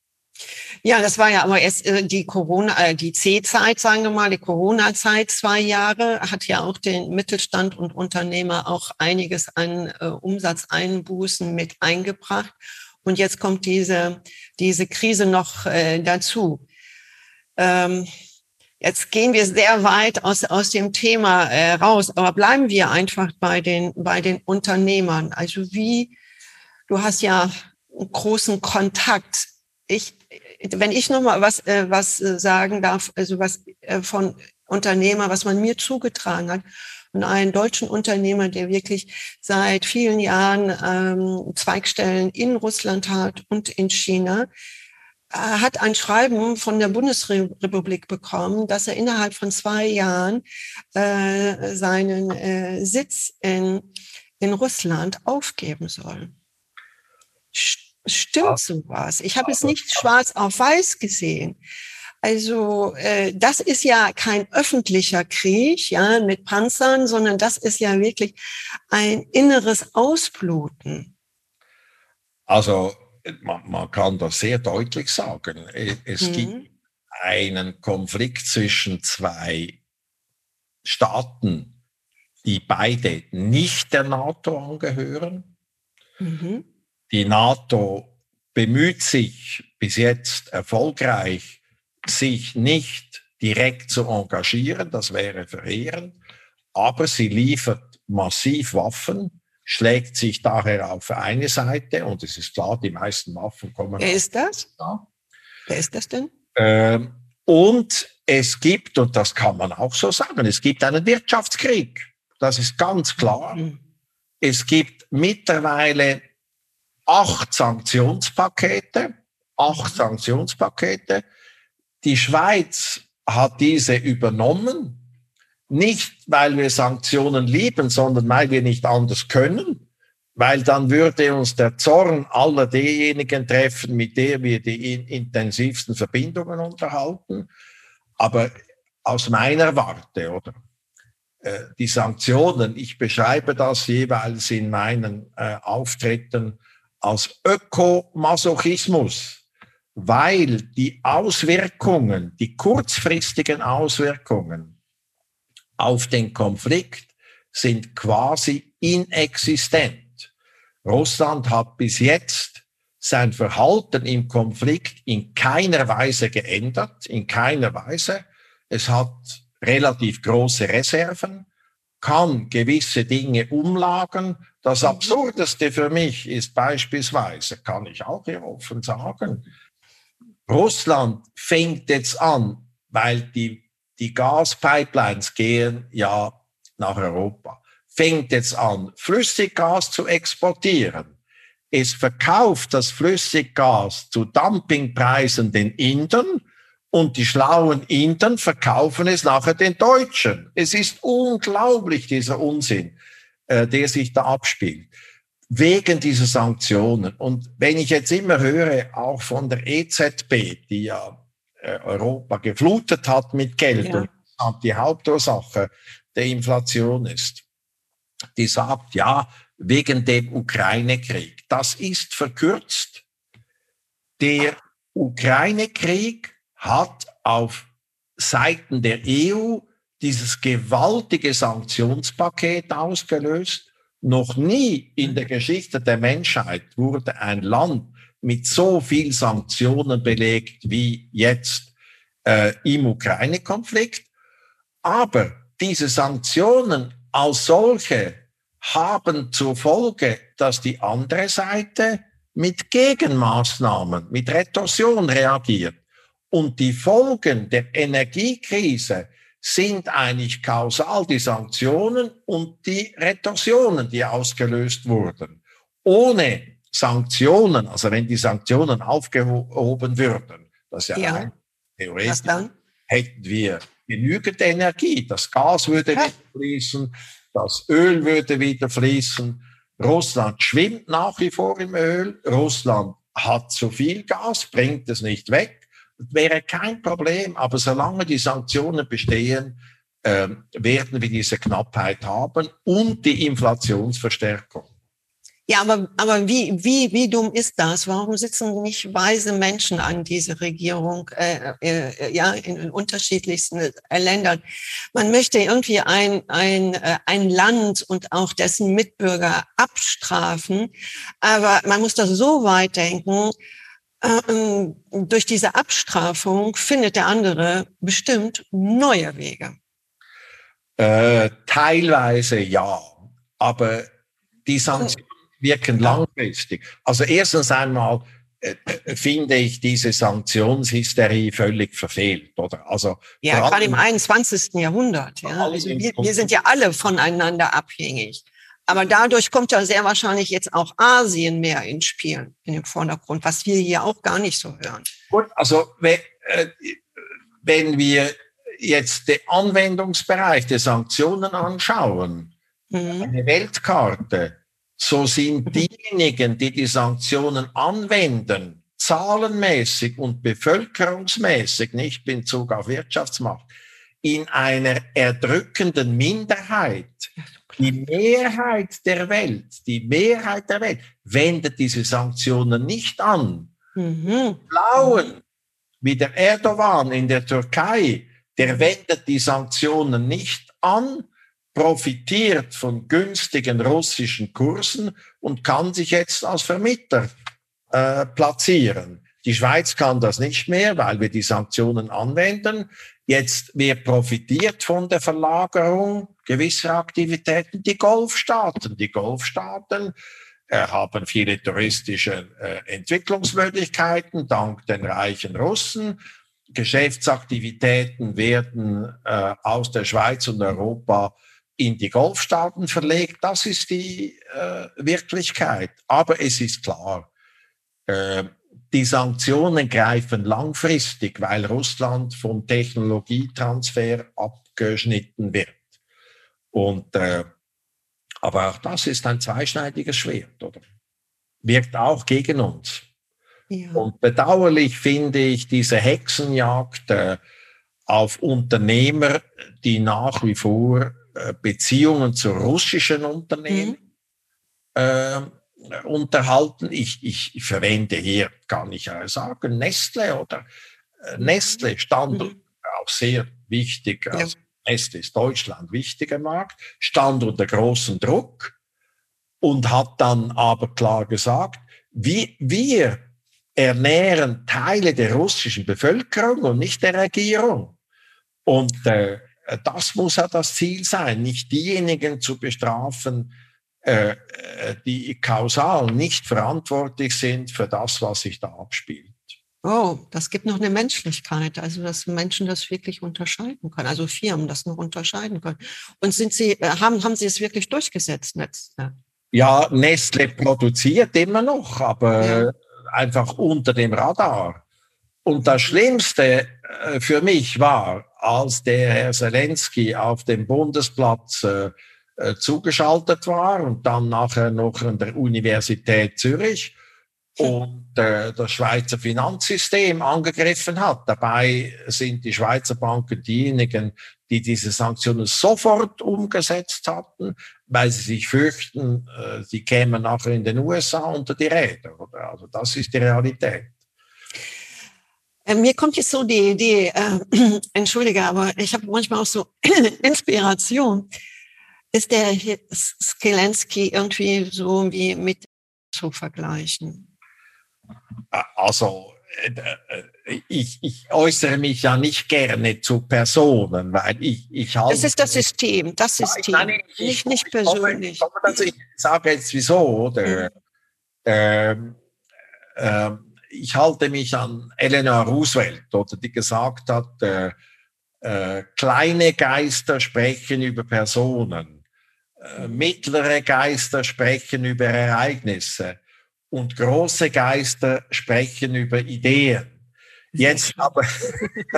Ja, das war ja aber erst äh, die Corona, äh, die C-Zeit, sagen wir mal, die Corona-Zeit, zwei Jahre, hat ja auch den Mittelstand und Unternehmer auch einiges an äh, Umsatzeinbußen mit eingebracht. Und jetzt kommt diese, diese Krise noch dazu. Ähm, jetzt gehen wir sehr weit aus, aus dem Thema äh, raus, aber bleiben wir einfach bei den, bei den Unternehmern. Also wie, du hast ja einen großen Kontakt. Ich, wenn ich noch mal was, äh, was sagen darf, also was äh, von Unternehmer, was man mir zugetragen hat, und einen deutschen Unternehmer, der wirklich seit vielen Jahren ähm, Zweigstellen in Russland hat und in China, hat ein Schreiben von der Bundesrepublik bekommen, dass er innerhalb von zwei Jahren äh, seinen äh, Sitz in, in Russland aufgeben soll. Stimmt sowas? Ich habe es nicht schwarz auf weiß gesehen. Also äh, das ist ja kein öffentlicher Krieg, ja, mit Panzern, sondern das ist ja wirklich ein inneres Ausbluten. Also man, man kann das sehr deutlich sagen. Es mhm. gibt einen Konflikt zwischen zwei Staaten, die beide nicht der NATO angehören. Mhm. Die NATO bemüht sich bis jetzt erfolgreich, sich nicht direkt zu engagieren, das wäre verheerend, aber sie liefert massiv Waffen, schlägt sich daher auf eine Seite und es ist klar, die meisten Waffen kommen. Wer ist das? Da. Wer ist das denn? Ähm, und es gibt, und das kann man auch so sagen, es gibt einen Wirtschaftskrieg. Das ist ganz klar. Mhm. Es gibt mittlerweile acht Sanktionspakete, acht mhm. Sanktionspakete. Die Schweiz hat diese übernommen, nicht weil wir Sanktionen lieben, sondern weil wir nicht anders können, weil dann würde uns der Zorn aller derjenigen treffen, mit der wir die intensivsten Verbindungen unterhalten. Aber aus meiner Warte, oder? Äh, die Sanktionen, ich beschreibe das jeweils in meinen äh, Auftritten als Ökomasochismus, weil die Auswirkungen, die kurzfristigen Auswirkungen auf den Konflikt sind quasi inexistent. Russland hat bis jetzt sein Verhalten im Konflikt in keiner Weise geändert, in keiner Weise. Es hat relativ große Reserven, kann gewisse Dinge umlagern. Das mhm. Absurdeste für mich ist beispielsweise, kann ich auch hier offen sagen, Russland fängt jetzt an, weil die, die Gaspipelines gehen ja nach Europa, fängt jetzt an, Flüssiggas zu exportieren es verkauft das Flüssiggas zu Dumpingpreisen den Indern und die schlauen Indern verkaufen es nachher den Deutschen. Es ist unglaublich, dieser Unsinn, äh, der sich da abspielt, wegen dieser Sanktionen. Und wenn ich jetzt immer höre, auch von der EZB, die ja Europa geflutet hat mit Geld ja. und die Hauptursache der Inflation ist, die sagt, ja, wegen dem Ukraine-Krieg. Das ist verkürzt. Der Ukraine-Krieg hat auf Seiten der EU dieses gewaltige Sanktionspaket ausgelöst. Noch nie in der Geschichte der Menschheit wurde ein Land mit so viel Sanktionen belegt wie jetzt äh, im Ukraine-Konflikt. Aber diese Sanktionen als solche haben zur Folge, dass die andere Seite mit Gegenmaßnahmen, mit Retorsion reagiert. Und die Folgen der Energiekrise sind eigentlich kausal die Sanktionen und die Retorsionen, die ausgelöst wurden. Ohne Sanktionen, also wenn die Sanktionen aufgehoben würden, das ist ja, ja. theoretisch, hätten wir genügend Energie. Das Gas würde ja. fließen, das Öl würde wieder fließen. Russland schwimmt nach wie vor im Öl. Russland hat zu viel Gas, bringt es nicht weg. Das wäre kein Problem. Aber solange die Sanktionen bestehen, äh, werden wir diese Knappheit haben und die Inflationsverstärkung. Ja, aber, aber wie, wie, wie dumm ist das? Warum sitzen nicht weise Menschen an dieser Regierung, äh, äh, ja, in, in unterschiedlichsten Ländern? Man möchte irgendwie ein, ein, äh, ein Land und auch dessen Mitbürger abstrafen, aber man muss das so weit denken, ähm, durch diese Abstrafung findet der andere bestimmt neue Wege. Äh, teilweise ja, aber die Sanktionen wirken langfristig. Also erstens einmal äh, äh, finde ich diese Sanktionshysterie völlig verfehlt, oder? Also ja, gerade im 21. Jahrhundert. Ja. Also wir, wir sind ja alle voneinander abhängig. Aber dadurch kommt ja sehr wahrscheinlich jetzt auch Asien mehr ins Spiel, in den Vordergrund, was wir hier auch gar nicht so hören. Gut, also wenn, äh, wenn wir jetzt den Anwendungsbereich der Sanktionen anschauen, mhm. eine Weltkarte, so sind diejenigen, die die Sanktionen anwenden, zahlenmäßig und bevölkerungsmäßig, nicht in Bezug auf Wirtschaftsmacht, in einer erdrückenden Minderheit. Die Mehrheit der Welt, die Mehrheit der Welt wendet diese Sanktionen nicht an. Mhm. Blauen, wie der Erdogan in der Türkei, der wendet die Sanktionen nicht an, profitiert von günstigen russischen Kursen und kann sich jetzt als Vermittler äh, platzieren. Die Schweiz kann das nicht mehr, weil wir die Sanktionen anwenden. Jetzt wird profitiert von der Verlagerung gewisser Aktivitäten die Golfstaaten. Die Golfstaaten äh, haben viele touristische äh, Entwicklungsmöglichkeiten dank den reichen Russen. Geschäftsaktivitäten werden äh, aus der Schweiz und Europa in die Golfstaaten verlegt. Das ist die äh, Wirklichkeit. Aber es ist klar, äh, die Sanktionen greifen langfristig, weil Russland vom Technologietransfer abgeschnitten wird. Und äh, aber auch das ist ein zweischneidiges Schwert, oder? Wirkt auch gegen uns. Ja. Und bedauerlich finde ich diese Hexenjagd äh, auf Unternehmer, die nach wie vor Beziehungen zu russischen Unternehmen mhm. äh, unterhalten. Ich, ich verwende hier, kann ich sagen, Nestle oder äh, mhm. Nestle stand mhm. auch sehr wichtig. Also Nestle ist Deutschland wichtiger Markt, stand unter großem Druck und hat dann aber klar gesagt, wie, wir ernähren Teile der russischen Bevölkerung und nicht der Regierung. Und äh, das muss ja das Ziel sein, nicht diejenigen zu bestrafen, äh, äh, die kausal nicht verantwortlich sind für das, was sich da abspielt. Oh, das gibt noch eine Menschlichkeit, also dass Menschen das wirklich unterscheiden können, also Firmen das noch unterscheiden können. Und sind Sie, äh, haben, haben Sie es wirklich durchgesetzt, Nestle? Ja, Nestle produziert immer noch, aber ja. einfach unter dem Radar. Und das Schlimmste äh, für mich war, als der Herr Zelensky auf dem Bundesplatz äh, äh, zugeschaltet war und dann nachher noch an der Universität Zürich und äh, das Schweizer Finanzsystem angegriffen hat. Dabei sind die Schweizer Banken diejenigen, die diese Sanktionen sofort umgesetzt hatten, weil sie sich fürchten, äh, sie kämen nachher in den USA unter die Räder. Also das ist die Realität. Äh, mir kommt jetzt so die Idee, äh, entschuldige, aber ich habe manchmal auch so Inspiration. Ist der Skelensky irgendwie so wie mit zu vergleichen? Also, äh, äh, ich, ich äußere mich ja nicht gerne zu Personen, weil ich, ich halte. Das ist das System, das System, nein, ich, nicht, nicht persönlich. Ich, also ich sage jetzt wieso, oder? Mhm. Ähm, ähm, ich halte mich an Eleanor Roosevelt, oder die gesagt hat, äh, äh, kleine Geister sprechen über Personen, äh, mittlere Geister sprechen über Ereignisse und große Geister sprechen über Ideen. Jetzt aber,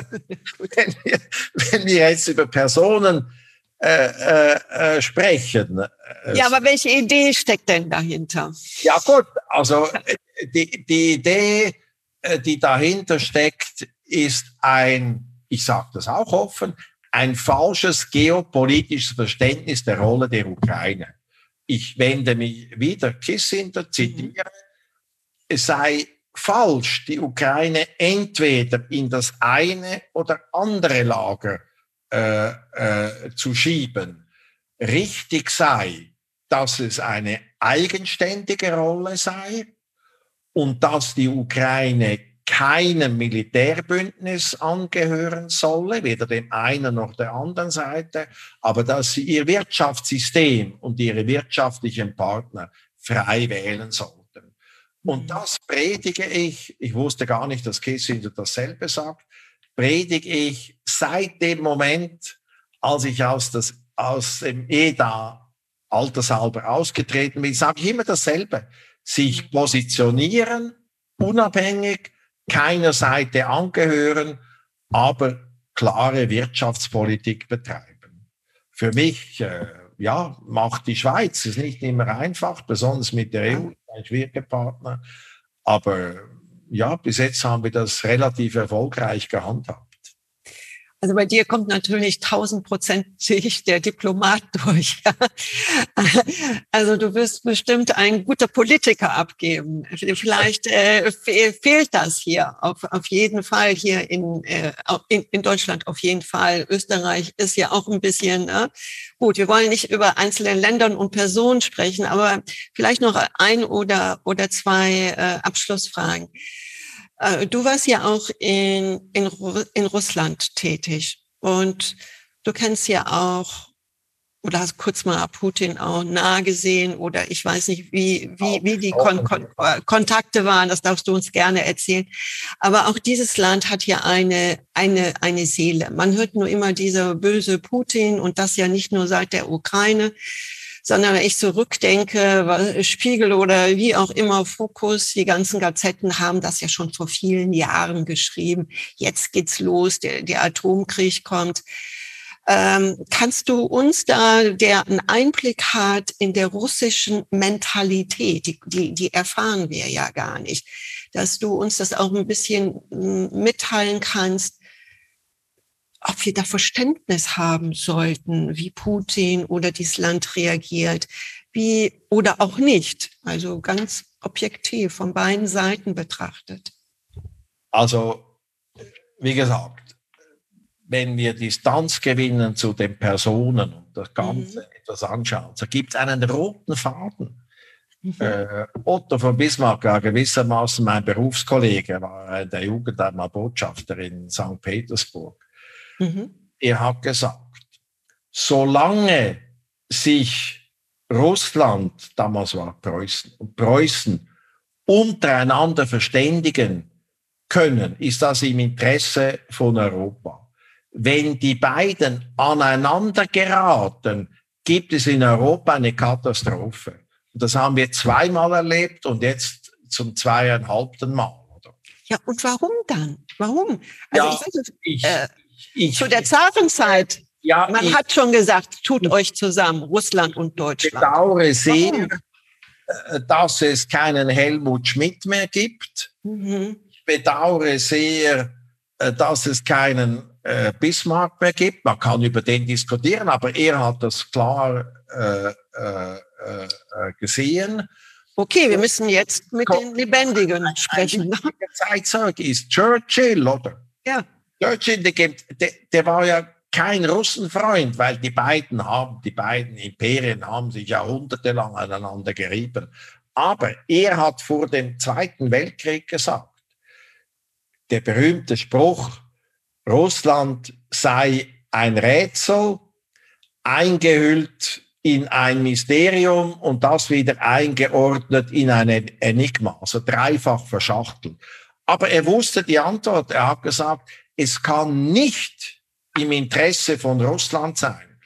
wenn, wir, wenn wir jetzt über Personen äh, äh, äh, sprechen. Äh, ja, aber welche Idee steckt denn dahinter? Ja gut, also die, die Idee, äh, die dahinter steckt, ist ein, ich sage das auch offen, ein falsches geopolitisches Verständnis der Rolle der Ukraine. Ich wende mich wieder Kissinger, zitiere, es sei falsch, die Ukraine entweder in das eine oder andere Lager äh, äh, zu schieben. Richtig sei, dass es eine eigenständige Rolle sei und dass die Ukraine keinem Militärbündnis angehören solle, weder dem einen noch der anderen Seite, aber dass sie ihr Wirtschaftssystem und ihre wirtschaftlichen Partner frei wählen soll. Und mhm. das predige ich, ich wusste gar nicht, dass Kissinger dasselbe sagt, predige ich seit dem Moment, als ich aus, das, aus dem EDA altershalber ausgetreten bin, sage ich immer dasselbe. Sich positionieren, unabhängig, keiner Seite angehören, aber klare Wirtschaftspolitik betreiben. Für mich, äh, ja, macht die Schweiz es nicht immer einfach, besonders mit der EU ein schwieriger Partner. Aber ja, bis jetzt haben wir das relativ erfolgreich gehandhabt. Also bei dir kommt natürlich tausendprozentig der Diplomat durch. also du wirst bestimmt ein guter Politiker abgeben. Vielleicht äh, fehlt das hier auf, auf jeden Fall hier in, äh, in, in Deutschland auf jeden Fall. Österreich ist ja auch ein bisschen äh, gut. Wir wollen nicht über einzelne Ländern und Personen sprechen, aber vielleicht noch ein oder oder zwei äh, Abschlussfragen. Äh, du warst ja auch in, in, in Russland tätig und du kennst ja auch oder hast kurz mal Putin auch nahe gesehen oder ich weiß nicht, wie, wie, wie die Kon Kon äh, Kontakte waren, das darfst du uns gerne erzählen. Aber auch dieses Land hat ja eine, eine, eine Seele. Man hört nur immer dieser böse Putin und das ja nicht nur seit der Ukraine sondern wenn ich zurückdenke, Spiegel oder wie auch immer Fokus, die ganzen Gazetten haben das ja schon vor vielen Jahren geschrieben. Jetzt geht's los, der, der Atomkrieg kommt. Ähm, kannst du uns da, der einen Einblick hat in der russischen Mentalität, die, die, die erfahren wir ja gar nicht, dass du uns das auch ein bisschen mitteilen kannst, ob wir da Verständnis haben sollten, wie Putin oder dieses Land reagiert, wie oder auch nicht. Also ganz objektiv von beiden Seiten betrachtet. Also, wie gesagt, wenn wir Distanz gewinnen zu den Personen und das Ganze mhm. etwas anschauen, so gibt es einen roten Faden. Mhm. Äh, Otto von Bismarck war gewissermaßen mein Berufskollege, war in der Jugend einmal Botschafter in St. Petersburg. Mhm. Er hat gesagt, solange sich Russland, damals war Preußen, und Preußen untereinander verständigen können, ist das im Interesse von Europa. Wenn die beiden aneinander geraten, gibt es in Europa eine Katastrophe. Und das haben wir zweimal erlebt und jetzt zum zweieinhalbten Mal. Oder? Ja, und warum dann? Warum? Also ja, ich, ich, äh, ich, zu der Zarenzeit ja, Man hat schon gesagt, tut euch zusammen, Russland und Deutschland. Ich bedauere sehr, äh, dass es keinen Helmut Schmidt mehr gibt. Mhm. Ich bedauere sehr, äh, dass es keinen äh, Bismarck mehr gibt. Man kann über den diskutieren, aber er hat das klar äh, äh, äh gesehen. Okay, wir müssen jetzt mit den Lebendigen sprechen. Ein Zeitzeuge ist Churchill, oder? Ja. Churchill, der, der, der war ja kein Russenfreund, weil die beiden haben, die beiden Imperien haben sich jahrhundertelang aneinander gerieben. Aber er hat vor dem Zweiten Weltkrieg gesagt, der berühmte Spruch, Russland sei ein Rätsel, eingehüllt in ein Mysterium und das wieder eingeordnet in ein Enigma, also dreifach verschachtelt. Aber er wusste die Antwort. Er hat gesagt, es kann nicht im Interesse von Russland sein,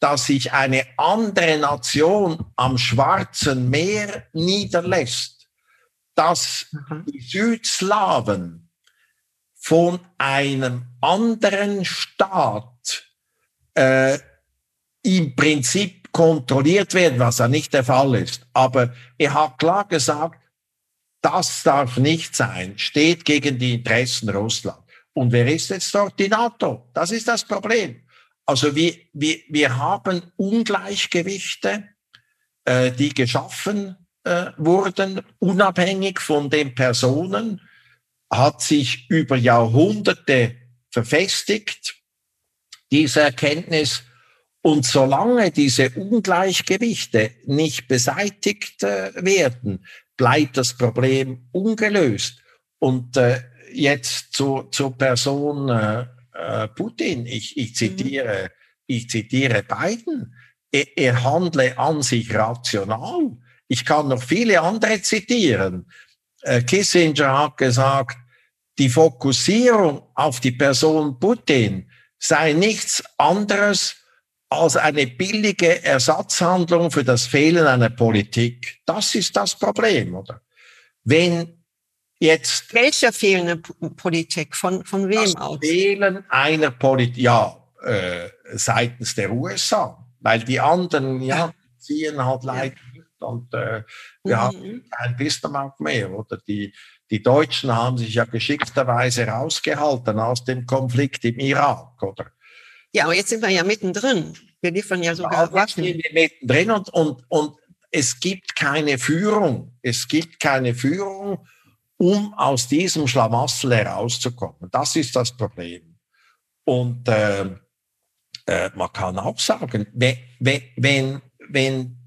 dass sich eine andere Nation am Schwarzen Meer niederlässt, dass mhm. die Südslawen von einem anderen Staat äh, im Prinzip kontrolliert werden, was ja nicht der Fall ist. Aber er hat klar gesagt, das darf nicht sein, steht gegen die Interessen Russlands. Und wer ist jetzt dort? Die NATO. Das ist das Problem. Also wir, wir, wir haben Ungleichgewichte, äh, die geschaffen äh, wurden, unabhängig von den Personen, hat sich über Jahrhunderte verfestigt, diese Erkenntnis. Und solange diese Ungleichgewichte nicht beseitigt äh, werden, bleibt das Problem ungelöst. Und äh, jetzt zu, zur Person äh, äh, Putin. Ich, ich mhm. zitiere, mhm. ich zitiere Biden. Er, er handle an sich rational. Ich kann noch viele andere zitieren. Äh, Kissinger hat gesagt, die Fokussierung auf die Person Putin sei nichts anderes als eine billige Ersatzhandlung für das Fehlen einer Politik. Das ist das Problem, oder? Wenn Jetzt. Welcher fehlende Politik? Von, von wem das aus? Fehlen einer Politik, ja, äh, seitens der USA. Weil die anderen, ja, ziehen halt leider nicht. Und äh, wir mhm. haben kein Bismarck mehr. Oder die, die Deutschen haben sich ja geschickterweise rausgehalten aus dem Konflikt im Irak, oder? Ja, aber jetzt sind wir ja mittendrin. Wir liefern ja sogar ja, Waffen. Sind wir mittendrin und, und, und es gibt keine Führung. Es gibt keine Führung um aus diesem Schlamassel herauszukommen. Das ist das Problem. Und äh, äh, man kann auch sagen, wenn, wenn, wenn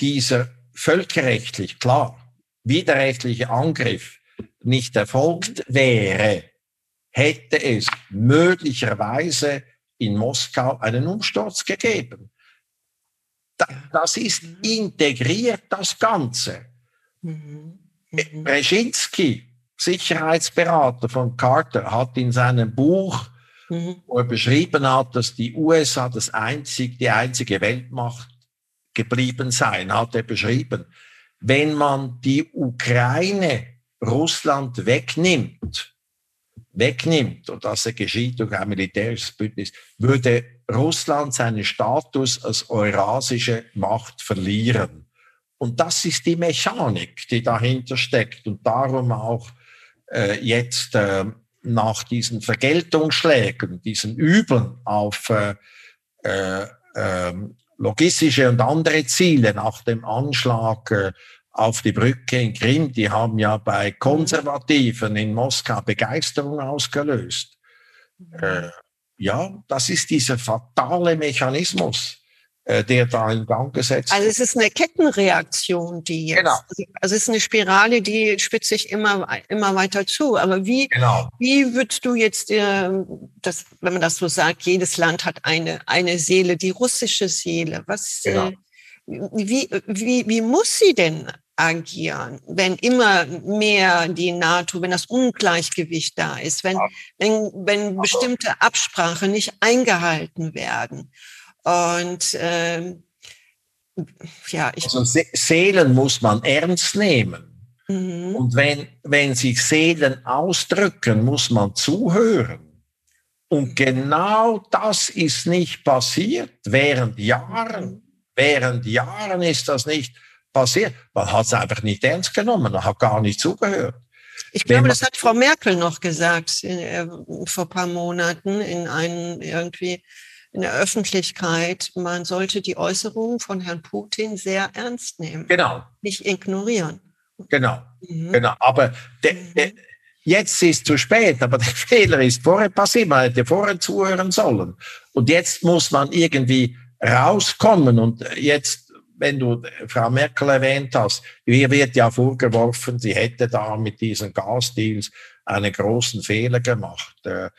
dieser völkerrechtlich, klar, widerrechtliche Angriff nicht erfolgt wäre, hätte es möglicherweise in Moskau einen Umsturz gegeben. Das ist integriert, das Ganze. Mhm. Brzezinski, Sicherheitsberater von Carter, hat in seinem Buch, mhm. wo er beschrieben hat, dass die USA das einzig, die einzige Weltmacht geblieben seien, hat er beschrieben. Wenn man die Ukraine Russland wegnimmt, wegnimmt, und das geschieht durch ein militärisches Bündnis, würde Russland seinen Status als eurasische Macht verlieren. Und das ist die Mechanik, die dahinter steckt. Und darum auch äh, jetzt äh, nach diesen Vergeltungsschlägen, diesen Übeln auf äh, äh, ähm, logistische und andere Ziele, nach dem Anschlag äh, auf die Brücke in Krim, die haben ja bei Konservativen in Moskau Begeisterung ausgelöst. Äh, ja, das ist dieser fatale Mechanismus der da in Gang gesetzt Also es ist eine Kettenreaktion, die jetzt. Genau. Also es ist eine Spirale, die spitzt sich immer, immer weiter zu. Aber wie, Genau. wie würdest du jetzt, äh, das, wenn man das so sagt, jedes Land hat eine, eine Seele, die russische Seele. Was, Genau. äh, wie, wie, wie muss sie denn agieren, wenn immer mehr die NATO, wenn das Ungleichgewicht da ist, wenn, wenn, wenn bestimmte Absprachen nicht eingehalten werden? Und ähm, ja, ich. Also Se Seelen muss man ernst nehmen. Mhm. Und wenn, wenn sich Seelen ausdrücken, muss man zuhören. Und genau das ist nicht passiert. Während Jahren, während Jahren ist das nicht passiert. Man hat es einfach nicht ernst genommen, man hat gar nicht zugehört. Ich glaube, das hat Frau Merkel noch gesagt äh, vor ein paar Monaten in einem irgendwie in der Öffentlichkeit. Man sollte die Äußerungen von Herrn Putin sehr ernst nehmen, Genau, nicht ignorieren. genau, Mhm. genau. Aber de, de, jetzt ist zu spät, aber der Fehler ist vorher passiert. Man hätte vorher zuhören sollen. Und jetzt muss man irgendwie rauskommen. Und jetzt, wenn du Frau Merkel erwähnt hast, ihr wird ja vorgeworfen, sie hätte da mit diesen Gasdeals einen großen Fehler gemacht. Äh,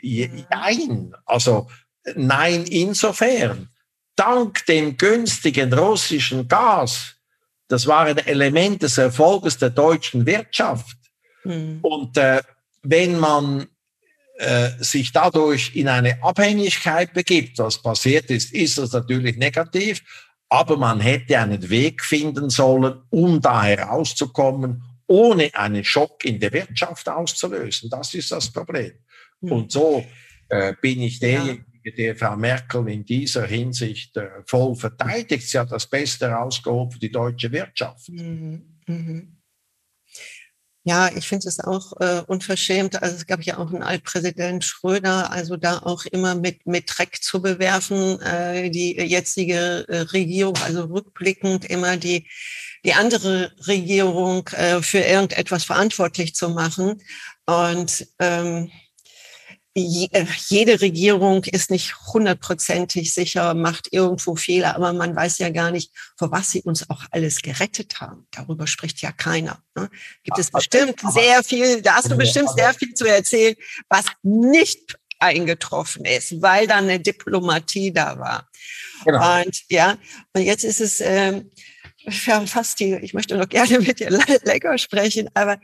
je- Mhm. Nein, also nein, insofern. Dank dem günstigen russischen Gas, das war ein Element des Erfolges der deutschen Wirtschaft. Mhm. Und äh, wenn man äh, sich dadurch in eine Abhängigkeit begibt, was passiert ist, ist das natürlich negativ. Aber man hätte einen Weg finden sollen, um da herauszukommen, ohne einen Schock in der Wirtschaft auszulösen. Das ist das Problem. Mhm. Und so äh, bin ich derjenige, der Frau Merkel in dieser Hinsicht äh, voll verteidigt. Sie hat das Beste rausgeholt für die deutsche Wirtschaft. Mhm. Mhm. Ja, ich finde es auch äh, unverschämt. Also es gab ja auch einen Altpräsident Schröder, also da auch immer mit, mit Dreck zu bewerfen, äh, die jetzige äh, Regierung, also rückblickend immer die, die andere Regierung äh, für irgendetwas verantwortlich zu machen. Und ähm, äh, jede Regierung ist nicht hundertprozentig sicher, macht irgendwo Fehler, aber man weiß ja gar nicht, vor was sie uns auch alles gerettet haben. Darüber spricht ja keiner. Ne? Gibt es Aber- bestimmt sehr viel, da hast du bestimmt sehr viel zu erzählen, was nicht eingetroffen ist, weil da eine Diplomatie da war. Genau. Und ja, und jetzt ist es ähm, fast die, ich möchte noch gerne mit dir le- länger sprechen, aber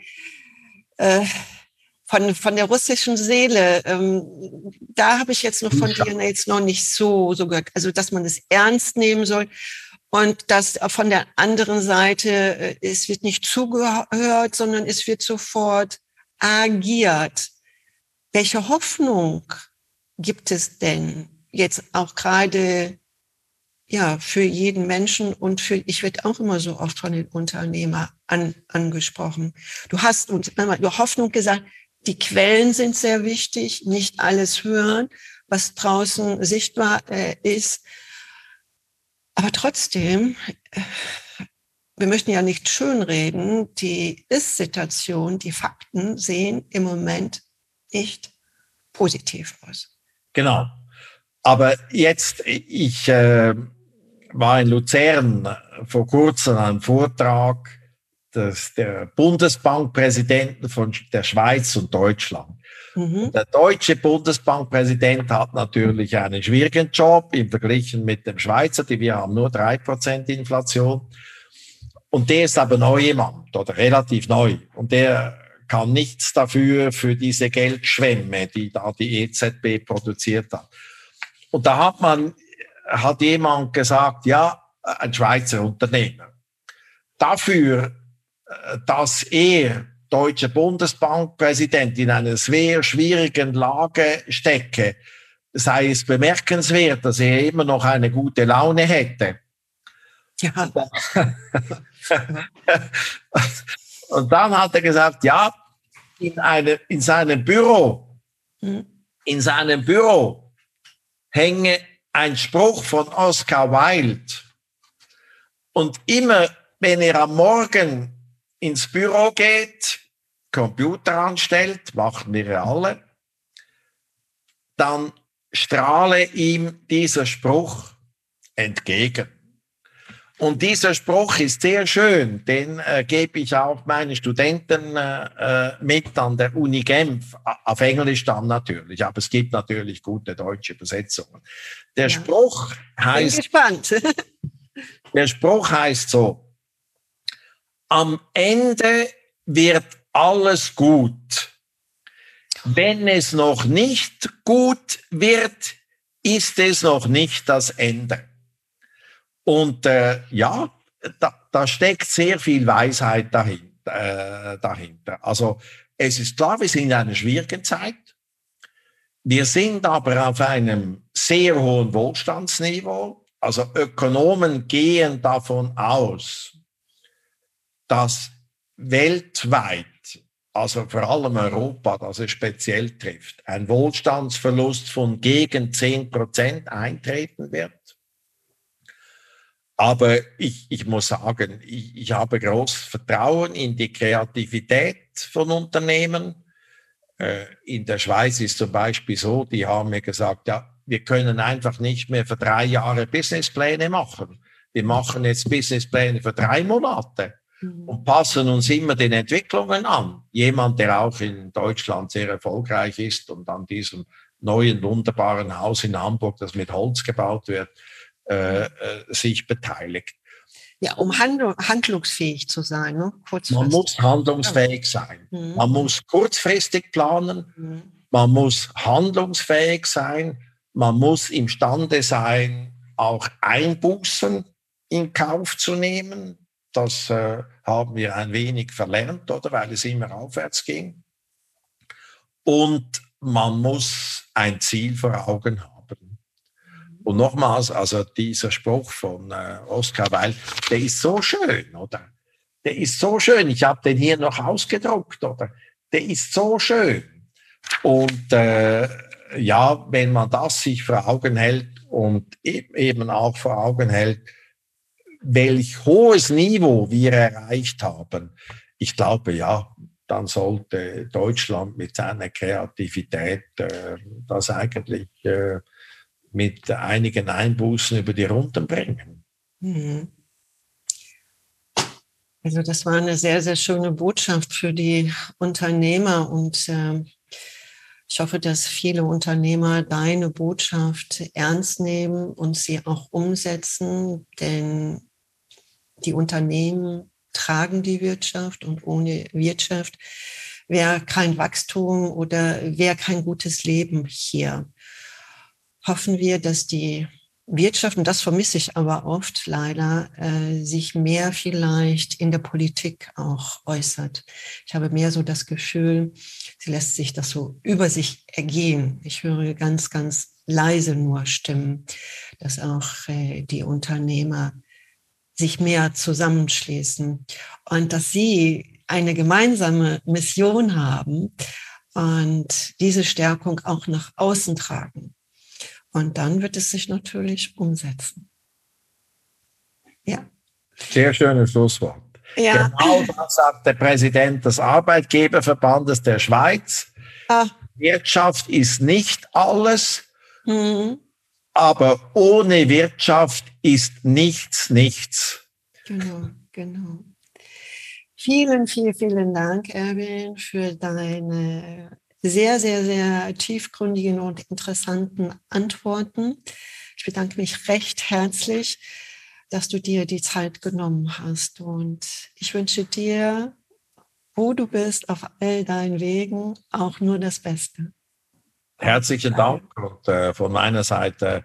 äh, von, von der russischen Seele, ähm, da habe ich jetzt noch von Ja. dir jetzt noch nicht so, so gehört. Also, dass man es ernst nehmen soll und dass von der anderen Seite, äh, es wird nicht zugehört, sondern es wird sofort agiert. Welche Hoffnung gibt es denn jetzt auch gerade ja, für jeden Menschen und für, ich werde auch immer so oft von den Unternehmern an, angesprochen. Du hast uns einmal über Hoffnung gesagt, die Quellen sind sehr wichtig, nicht alles hören, was draußen sichtbar äh, ist. Aber trotzdem, äh, wir möchten ja nicht schönreden, die Ist-Situation, die Fakten sehen im Moment nicht positiv aus. Genau. Aber jetzt, ich äh, war in Luzern vor kurzem an einem Vortrag des, der Bundesbankpräsidenten von der Schweiz und Deutschland. Mhm. Der deutsche Bundesbankpräsident hat natürlich einen schwierigen Job im Vergleich mit dem Schweizer, die wir haben nur drei Prozent Inflation. Und der ist aber neu jemand oder relativ neu. Und der kann nichts dafür, für diese Geldschwemme, die da die EZB produziert hat. Und da hat man, hat jemand gesagt, ja, ein Schweizer Unternehmer. Dafür, dass er deutscher Bundesbankpräsident in einer sehr schwierigen Lage stecke, sei es bemerkenswert, dass er immer noch eine gute Laune hätte. Ja, Und dann hat er gesagt, ja, in, eine, in seinem Büro, Mhm. in seinem Büro hänge ein Spruch von Oscar Wilde. Und immer, wenn er am Morgen ins Büro geht, Computer anstellt, machen wir ja alle, dann strahle ihm dieser Spruch entgegen. Und dieser Spruch ist sehr schön, den äh, gebe ich auch meinen Studenten äh, äh mit an der Uni Genf, auf Englisch dann natürlich, aber es gibt natürlich gute deutsche Übersetzungen. Der ja. Spruch heißt. Bin gespannt. der Spruch heißt so: Am Ende wird alles gut. Wenn es noch nicht gut wird, ist es noch nicht das Ende. Und äh, ja, da, da steckt sehr viel Weisheit dahinter, äh, dahinter. Also es ist klar, wir sind in einer schwierigen Zeit. Wir sind aber auf einem sehr hohen Wohlstandsniveau. Also Ökonomen gehen davon aus, dass weltweit, also vor allem Europa, das es speziell trifft, ein Wohlstandsverlust von gegen 10 Prozent eintreten wird. Aber ich, ich muss sagen, ich, ich habe großes Vertrauen in die Kreativität von Unternehmen. Äh, in der Schweiz ist zum Beispiel so, die haben mir gesagt, ja, wir können einfach nicht mehr für drei Jahre Businesspläne machen. Wir machen jetzt Businesspläne für drei Monate. Und passen uns immer den Entwicklungen an. Jemand, der auch in Deutschland sehr erfolgreich ist und an diesem neuen wunderbaren Haus in Hamburg, das mit Holz gebaut wird, äh, äh, sich beteiligt. Ja, um handlungsfähig zu sein. Ne? Man muss handlungsfähig sein. Mhm. Man muss kurzfristig planen. Mhm. Man muss handlungsfähig sein. Man muss imstande sein, auch Einbußen in Kauf zu nehmen. Das äh, haben wir ein wenig verlernt, oder weil es immer aufwärts ging. Und man muss ein Ziel vor Augen haben. Und nochmals, also dieser Spruch von äh, Oscar Weil, der ist so schön, oder? Der ist so schön. Ich habe den hier noch ausgedruckt, oder? Der ist so schön. Und äh, ja, wenn man das sich vor Augen hält und e-, eben auch vor Augen hält, welch hohes Niveau wir erreicht haben, ich glaube, ja, dann sollte Deutschland mit seiner Kreativität äh, das eigentlich äh, mit einigen Einbußen über die Runden bringen. Mhm. Also das war eine sehr, sehr schöne Botschaft für die Unternehmer und äh, ich hoffe, dass viele Unternehmer deine Botschaft ernst nehmen und sie auch umsetzen, denn die Unternehmen tragen die Wirtschaft und ohne Wirtschaft wäre kein Wachstum oder wäre kein gutes Leben hier hoffen wir, dass die Wirtschaft, und das vermisse ich aber oft leider, äh, sich mehr vielleicht in der Politik auch äußert. Ich habe mehr so das Gefühl, sie lässt sich das so über sich ergehen. Ich höre ganz, ganz leise nur Stimmen, dass auch äh, die Unternehmer sich mehr zusammenschließen und dass sie eine gemeinsame Mission haben und diese Stärkung auch nach außen tragen. Und dann wird es sich natürlich umsetzen. Ja. Sehr schönes Schlusswort. Ja. Genau das sagt der Präsident des Arbeitgeberverbandes der Schweiz. Ah. Wirtschaft ist nicht alles, mhm. Aber ohne Wirtschaft ist nichts nichts. Genau, genau. Vielen, vielen, vielen Dank, Erwin, für deine sehr, sehr, sehr tiefgründigen und interessanten Antworten. Ich bedanke mich recht herzlich, dass du dir die Zeit genommen hast. Und ich wünsche dir, wo du bist, auf all deinen Wegen, auch nur das Beste. Herzlichen Dank und äh, von meiner Seite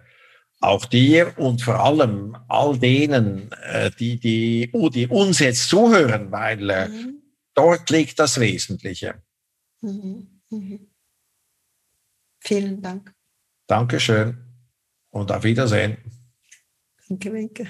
auch dir und vor allem all denen, äh, die, die, oh, die uns jetzt zuhören, weil äh, mhm. dort liegt das Wesentliche. Mhm. Mhm. Vielen Dank. Dankeschön und auf Wiedersehen. Danke, Wenke.